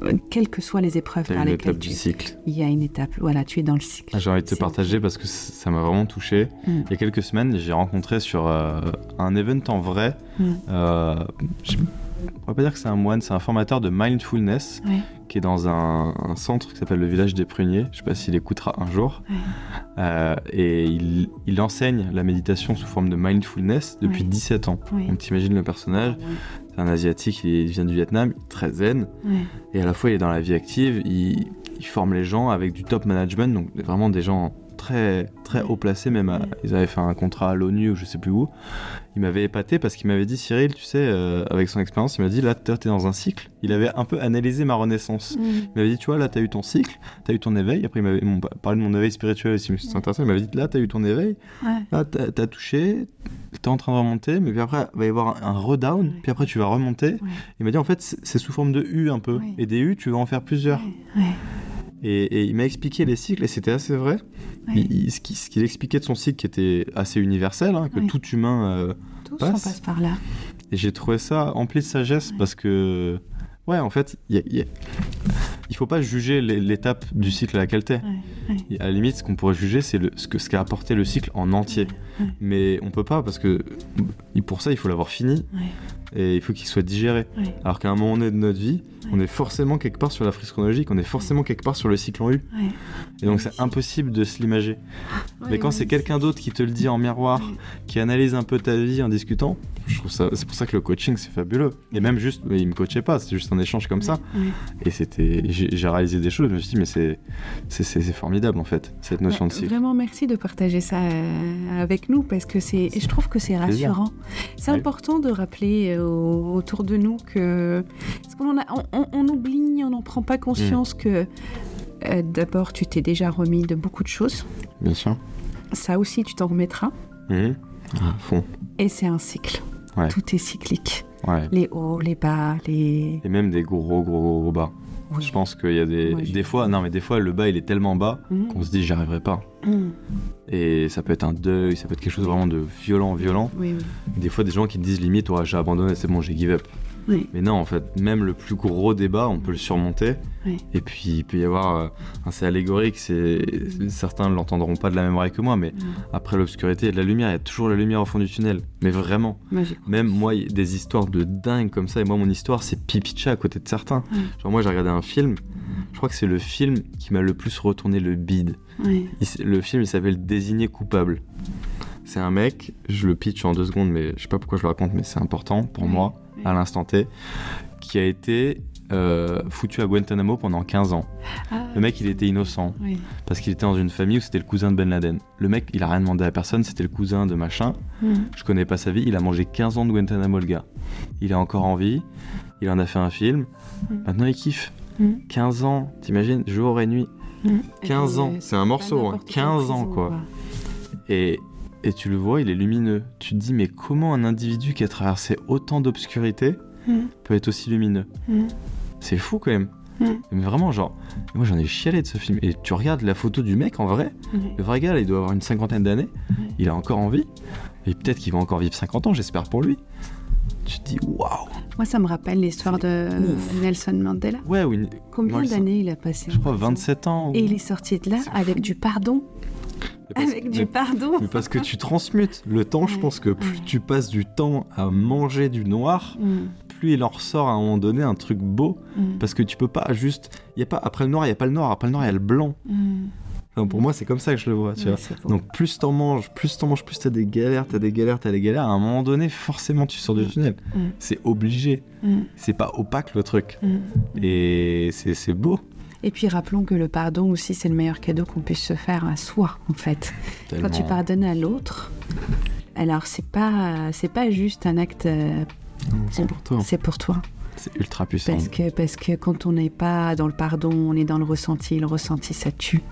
euh, quelles que soient les épreuves par lesquelles tu... du cycle. Il y a une étape. Voilà, tu es dans le cycle. Ah, j'ai envie de te partager parce que ça m'a vraiment touché. Mm. Il y a quelques semaines, j'ai rencontré sur un event en vrai. Mm on va pas dire que c'est un moine, c'est un formateur de mindfulness qui est dans un, centre qui s'appelle le village des pruniers. Je sais pas s'il écoutera un jour. Euh, et il, enseigne la méditation sous forme de mindfulness depuis 17 ans. Donc t'imagines le personnage, c'est un asiatique, il vient du Vietnam, très zen. Et à la fois il est dans la vie active, il, il forme les gens avec du top management, donc vraiment des gens très, très haut placé, même ils avaient fait un contrat à l'ONU ou je sais plus où. Il m'avait épaté parce qu'il m'avait dit Cyril, tu sais, euh, avec son expérience, il m'a dit là, tu es dans un cycle. Il avait un peu analysé ma renaissance. Mm. Il m'avait dit, tu vois, là, tu as eu ton cycle, tu as eu ton éveil. Après, il m'avait parlé de mon éveil spirituel aussi, c'est intéressant. Il m'avait dit, là, tu as eu ton éveil, là, tu as, touché, tu es en train de remonter, mais puis après, il va y avoir un, redown, puis après, tu vas remonter. Il m'a dit, en fait, c'est sous forme de U un peu. Et des U, tu vas en faire plusieurs. Et, il m'a expliqué les cycles, et c'était assez vrai. ce qu'il expliquait de son cycle, qui était assez universel, hein, que tout humain euh, passe. passe par là. Et j'ai trouvé ça empli de sagesse parce que, ouais, en fait, il y il faut pas juger l'étape du cycle à laquelle tu es. À la limite, ce qu'on pourrait juger, c'est ce qu'a ce qu'a apporté le cycle en entier. Mais on peut pas parce que pour ça, il faut l'avoir fini et il faut qu'il soit digéré. Alors qu'à un moment donné de notre vie, on est forcément quelque part sur la frise chronologique, on est forcément quelque part sur le cycle en U. Et donc c'est impossible de se l'imager. Mais quand c'est quelqu'un d'autre qui te le dit en miroir, qui analyse un peu ta vie en discutant, je trouve ça, c'est pour ça que le coaching c'est fabuleux. Et même juste, il me coachait pas, c'était juste un échange comme ça. Et c'était, j'ai réalisé des choses, je me suis dit mais c'est, c'est, formidable en fait cette notion de cycle. Vraiment merci de partager ça euh, avec nous parce que c'est, je trouve que c'est rassurant. C'est important de rappeler autour de nous que, parce qu'on on, on, oublie, on n'en prend pas conscience mm. que euh, d'abord tu t'es déjà remis de beaucoup de choses. Bien sûr. Ça aussi tu t'en remettras. Mmh. À fond. Et c'est un cycle. Tout est cyclique. Les hauts, les bas, les. Et même des gros, gros, gros bas. Je pense qu'il y a des, des fois, non mais des fois le bas il est tellement bas mmh. qu'on se dit j'y arriverai pas. Mmh. Et ça peut être un deuil, ça peut être quelque chose vraiment de violent, violent. Des fois des gens qui te disent limite ouais, j'ai abandonné, c'est bon, j'ai give up. Mais non, en fait, même le plus gros débat, on peut le surmonter. Et puis, il peut y avoir. Euh, c'est allégorique, certains ne l'entendront pas de la même oreille que moi, mais après l'obscurité, il y a de la lumière, il y a toujours la lumière au fond du tunnel. Mais vraiment. Même moi, des histoires de dingue comme ça, et moi, mon histoire, c'est Pipicha à côté de certains. Genre, moi, j'ai regardé un film, je crois que c'est le film qui m'a le plus retourné le bide. le film, il s'appelle Désigné coupable. C'est un mec, je le pitch en deux secondes, mais je sais pas pourquoi je le raconte, mais c'est important pour moi à l'instant T, qui a été euh, foutu à Guantanamo pendant 15 ans. Ah. le mec, il était innocent. Parce qu'il était dans une famille où c'était le cousin de Ben Laden. Le mec, il a rien demandé à personne, c'était le cousin de machin. Hmm. Je connais pas sa vie. Il a mangé 15 ans de Guantanamo, le gars. Il est encore en vie. Il en a fait un film. Hmm. Maintenant, il kiffe. 15 hmm. ans, t'imagines, jour et nuit. 15 ans, c'est un morceau, 15 hein. ans quoi. Et, et tu le vois, il est lumineux. Tu te dis, mais comment un individu qui a traversé autant d'obscurité hmm. peut être aussi lumineux hmm. C'est fou quand même. Hmm. Mais vraiment, genre, moi j'en ai chialé de ce film. Et tu regardes la photo du mec en vrai, le vrai gars, il doit avoir une cinquantaine d'années, il a encore envie, et peut-être qu'il va encore vivre 50 ans, j'espère pour lui. Tu te dis, waouh! Moi, ça me rappelle l'histoire de Nelson Mandela. Ouais, oui. Combien d'années il a passé Je crois 27 ans. Et il est sorti de là avec du pardon. Avec du pardon. Mais parce que tu transmutes. Le temps, je pense que plus tu passes du temps à manger du noir, mm. plus il en ressort à un moment donné un truc beau. Mm. Parce que tu peux pas juste. Y a pas, après le noir, il n'y a pas le noir. Après le noir, il y a le blanc. Mm. pour moi, c'est comme ça que je le vois. Tu vois. Donc plus t'en manges, plus t'en manges, plus t'as des galères, t'as des galères, t'as des galères. À un moment donné, forcément, tu sors du tunnel. C'est obligé. C'est pas opaque le truc. Et c'est beau. Et puis rappelons que le pardon aussi, c'est le meilleur cadeau qu'on puisse se faire à soi, en fait. Quand tu pardonnes à l'autre, alors c'est pas c'est pas juste un acte. C'est pour toi. C'est pour toi. C'est ultra puissant. Parce que, parce que quand on n'est pas dans le pardon, on est dans le ressenti. Le ressenti, ça tue.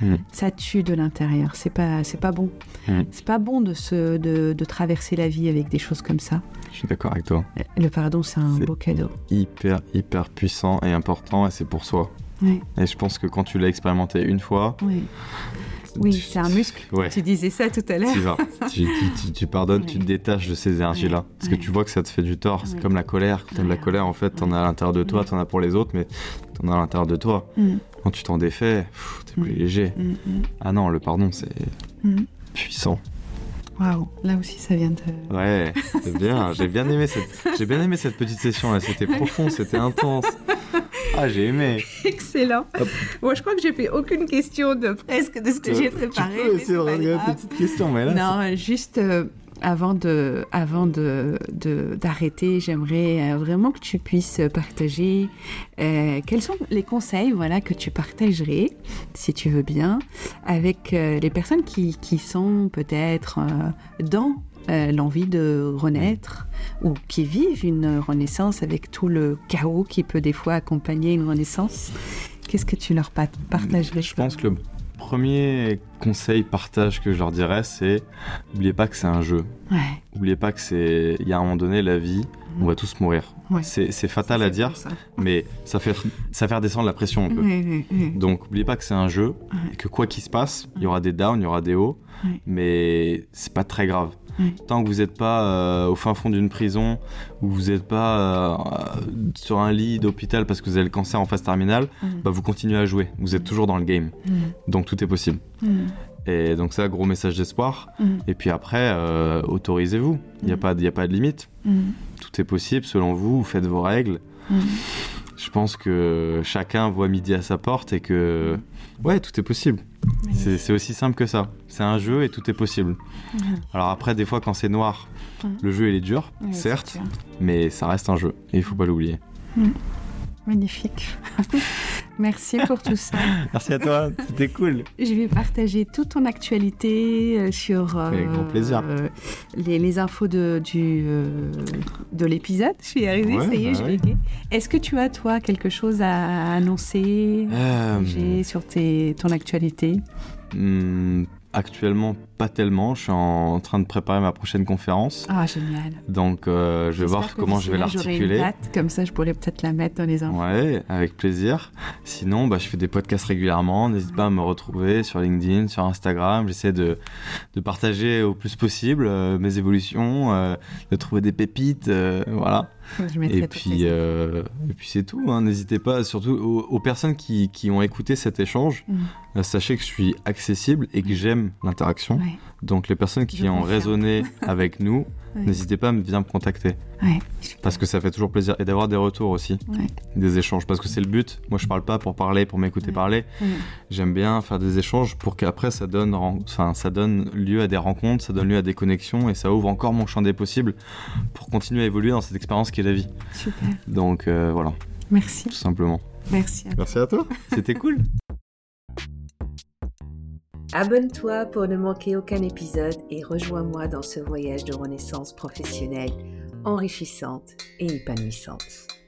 Hmm. Ça tue de l'intérieur. C'est pas, c'est pas bon. Hmm. C'est pas bon de, se, de, de, traverser la vie avec des choses comme ça. Je suis d'accord avec toi. Le pardon, c'est un beau cadeau. Hyper, hyper puissant et important, et c'est pour soi. Et je pense que quand tu l'as expérimenté une fois, oui. c'est un muscle. Tu disais ça tout à l'heure. Tu, tu, tu, pardonnes, tu te détaches de ces énergies-là. Parce que tu vois que ça te fait du tort. C'est comme la colère. Quand tu as de la colère, en fait, tu en as à l'intérieur de toi, tu en as pour les autres, mais tu en as à l'intérieur de toi. Mm. Quand tu t'en défais, tu es plus mm. léger. Mm, ah non, le pardon, c'est puissant. Waouh, là aussi ça vient de. Ouais, c'est bien. J'ai bien aimé cette, j'ai bien aimé cette petite session là. C'était profond, c'était intense. Ah, j'ai aimé. Excellent. Moi, je crois que j'ai fait aucune question de presque de ce que j'ai préparé. Tu peux essayer de regarder tes petites questions, mais là. Non, juste. Euh, avant de, avant de, d'arrêter, j'aimerais euh, vraiment que tu puisses partager euh, quels sont les conseils, voilà, que tu partagerais, si tu veux bien, avec les personnes qui, qui sont peut-être dans euh, l'envie de renaître ou qui vivent une renaissance avec tout le chaos qui peut des fois accompagner une renaissance. Qu'est-ce que tu leur partagerais Je pense que le premier conseil partage que je leur dirais, c'est n'oubliez pas que c'est un jeu. Ouais. N'oubliez pas que c'est il y a un moment donné la vie, on va tous mourir. C'est fatal à dire, mais ça fait ça fait redescendre la pression un peu. Donc n'oubliez pas que c'est un jeu et que quoi qu'il se passe, il y aura des downs, il y aura des hauts, mais c'est pas très grave. Tant que vous n'êtes pas euh, au fin fond d'une prison ou vous n'êtes pas euh, sur un lit d'hôpital parce que vous avez le cancer en phase terminale, mm. bah, vous continuez à jouer. Vous êtes toujours dans le game. Mm. Donc tout est possible. Mm. Et donc ça, gros message d'espoir. Et puis après, euh, autorisez-vous. Il n'y a, pas, a pas de limite. Tout est possible selon vous. Vous faites vos règles. Je pense que chacun voit midi à sa porte et que ouais, tout est possible. C'est aussi simple que ça. C'est un jeu et tout est possible. Mhm. Alors après, des fois, quand c'est noir, le jeu il est dur, certes, mais ça reste un jeu et il faut pas l'oublier. Mhm. Magnifique. Merci pour tout ça. Merci à toi, c'était cool. Je vais partager toute ton actualité euh, sur euh, plaisir. Euh, les, infos de, du, de l'épisode. Je suis arrivée, ça y est, bah je Est-ce que tu as, toi, quelque chose à annoncer sur tes, ton actualité? hmm, Actuellement, pas tellement. Je suis en train de préparer ma prochaine conférence. Ah, génial. Donc, euh, je vais voir comment je vais l'articuler. Comme ça, je pourrais peut-être la mettre dans les infos. Ouais, avec plaisir. Sinon, bah, je fais des podcasts régulièrement. N'hésite pas à me retrouver sur LinkedIn, sur Instagram. J'essaie de, de partager au plus possible euh, mes évolutions, euh, de trouver des pépites. voilà. et, puis, et puis c'est tout. Hein. N'hésitez pas, surtout aux, personnes qui, qui, ont écouté cet échange, mm. sachez que je suis accessible et que j'aime l'interaction. Donc les personnes qui ont raisonné avec nous, n'hésitez pas à venir me contacter. parce que ça fait toujours plaisir. Et d'avoir des retours aussi, des échanges. Parce que c'est le but. Moi, je parle pas pour parler, pour m'écouter parler. J'aime bien faire des échanges pour qu'après, ça donne, enfin, ça donne lieu à des rencontres, ça donne lieu à des connexions et ça ouvre encore mon champ des possibles pour continuer à évoluer dans cette expérience qui est la vie. Super. Donc euh, voilà. Merci. Tout simplement. Merci. Merci à toi. C'était cool. Abonne-toi pour ne manquer aucun épisode et rejoins-moi dans ce voyage de renaissance professionnelle enrichissante et épanouissante.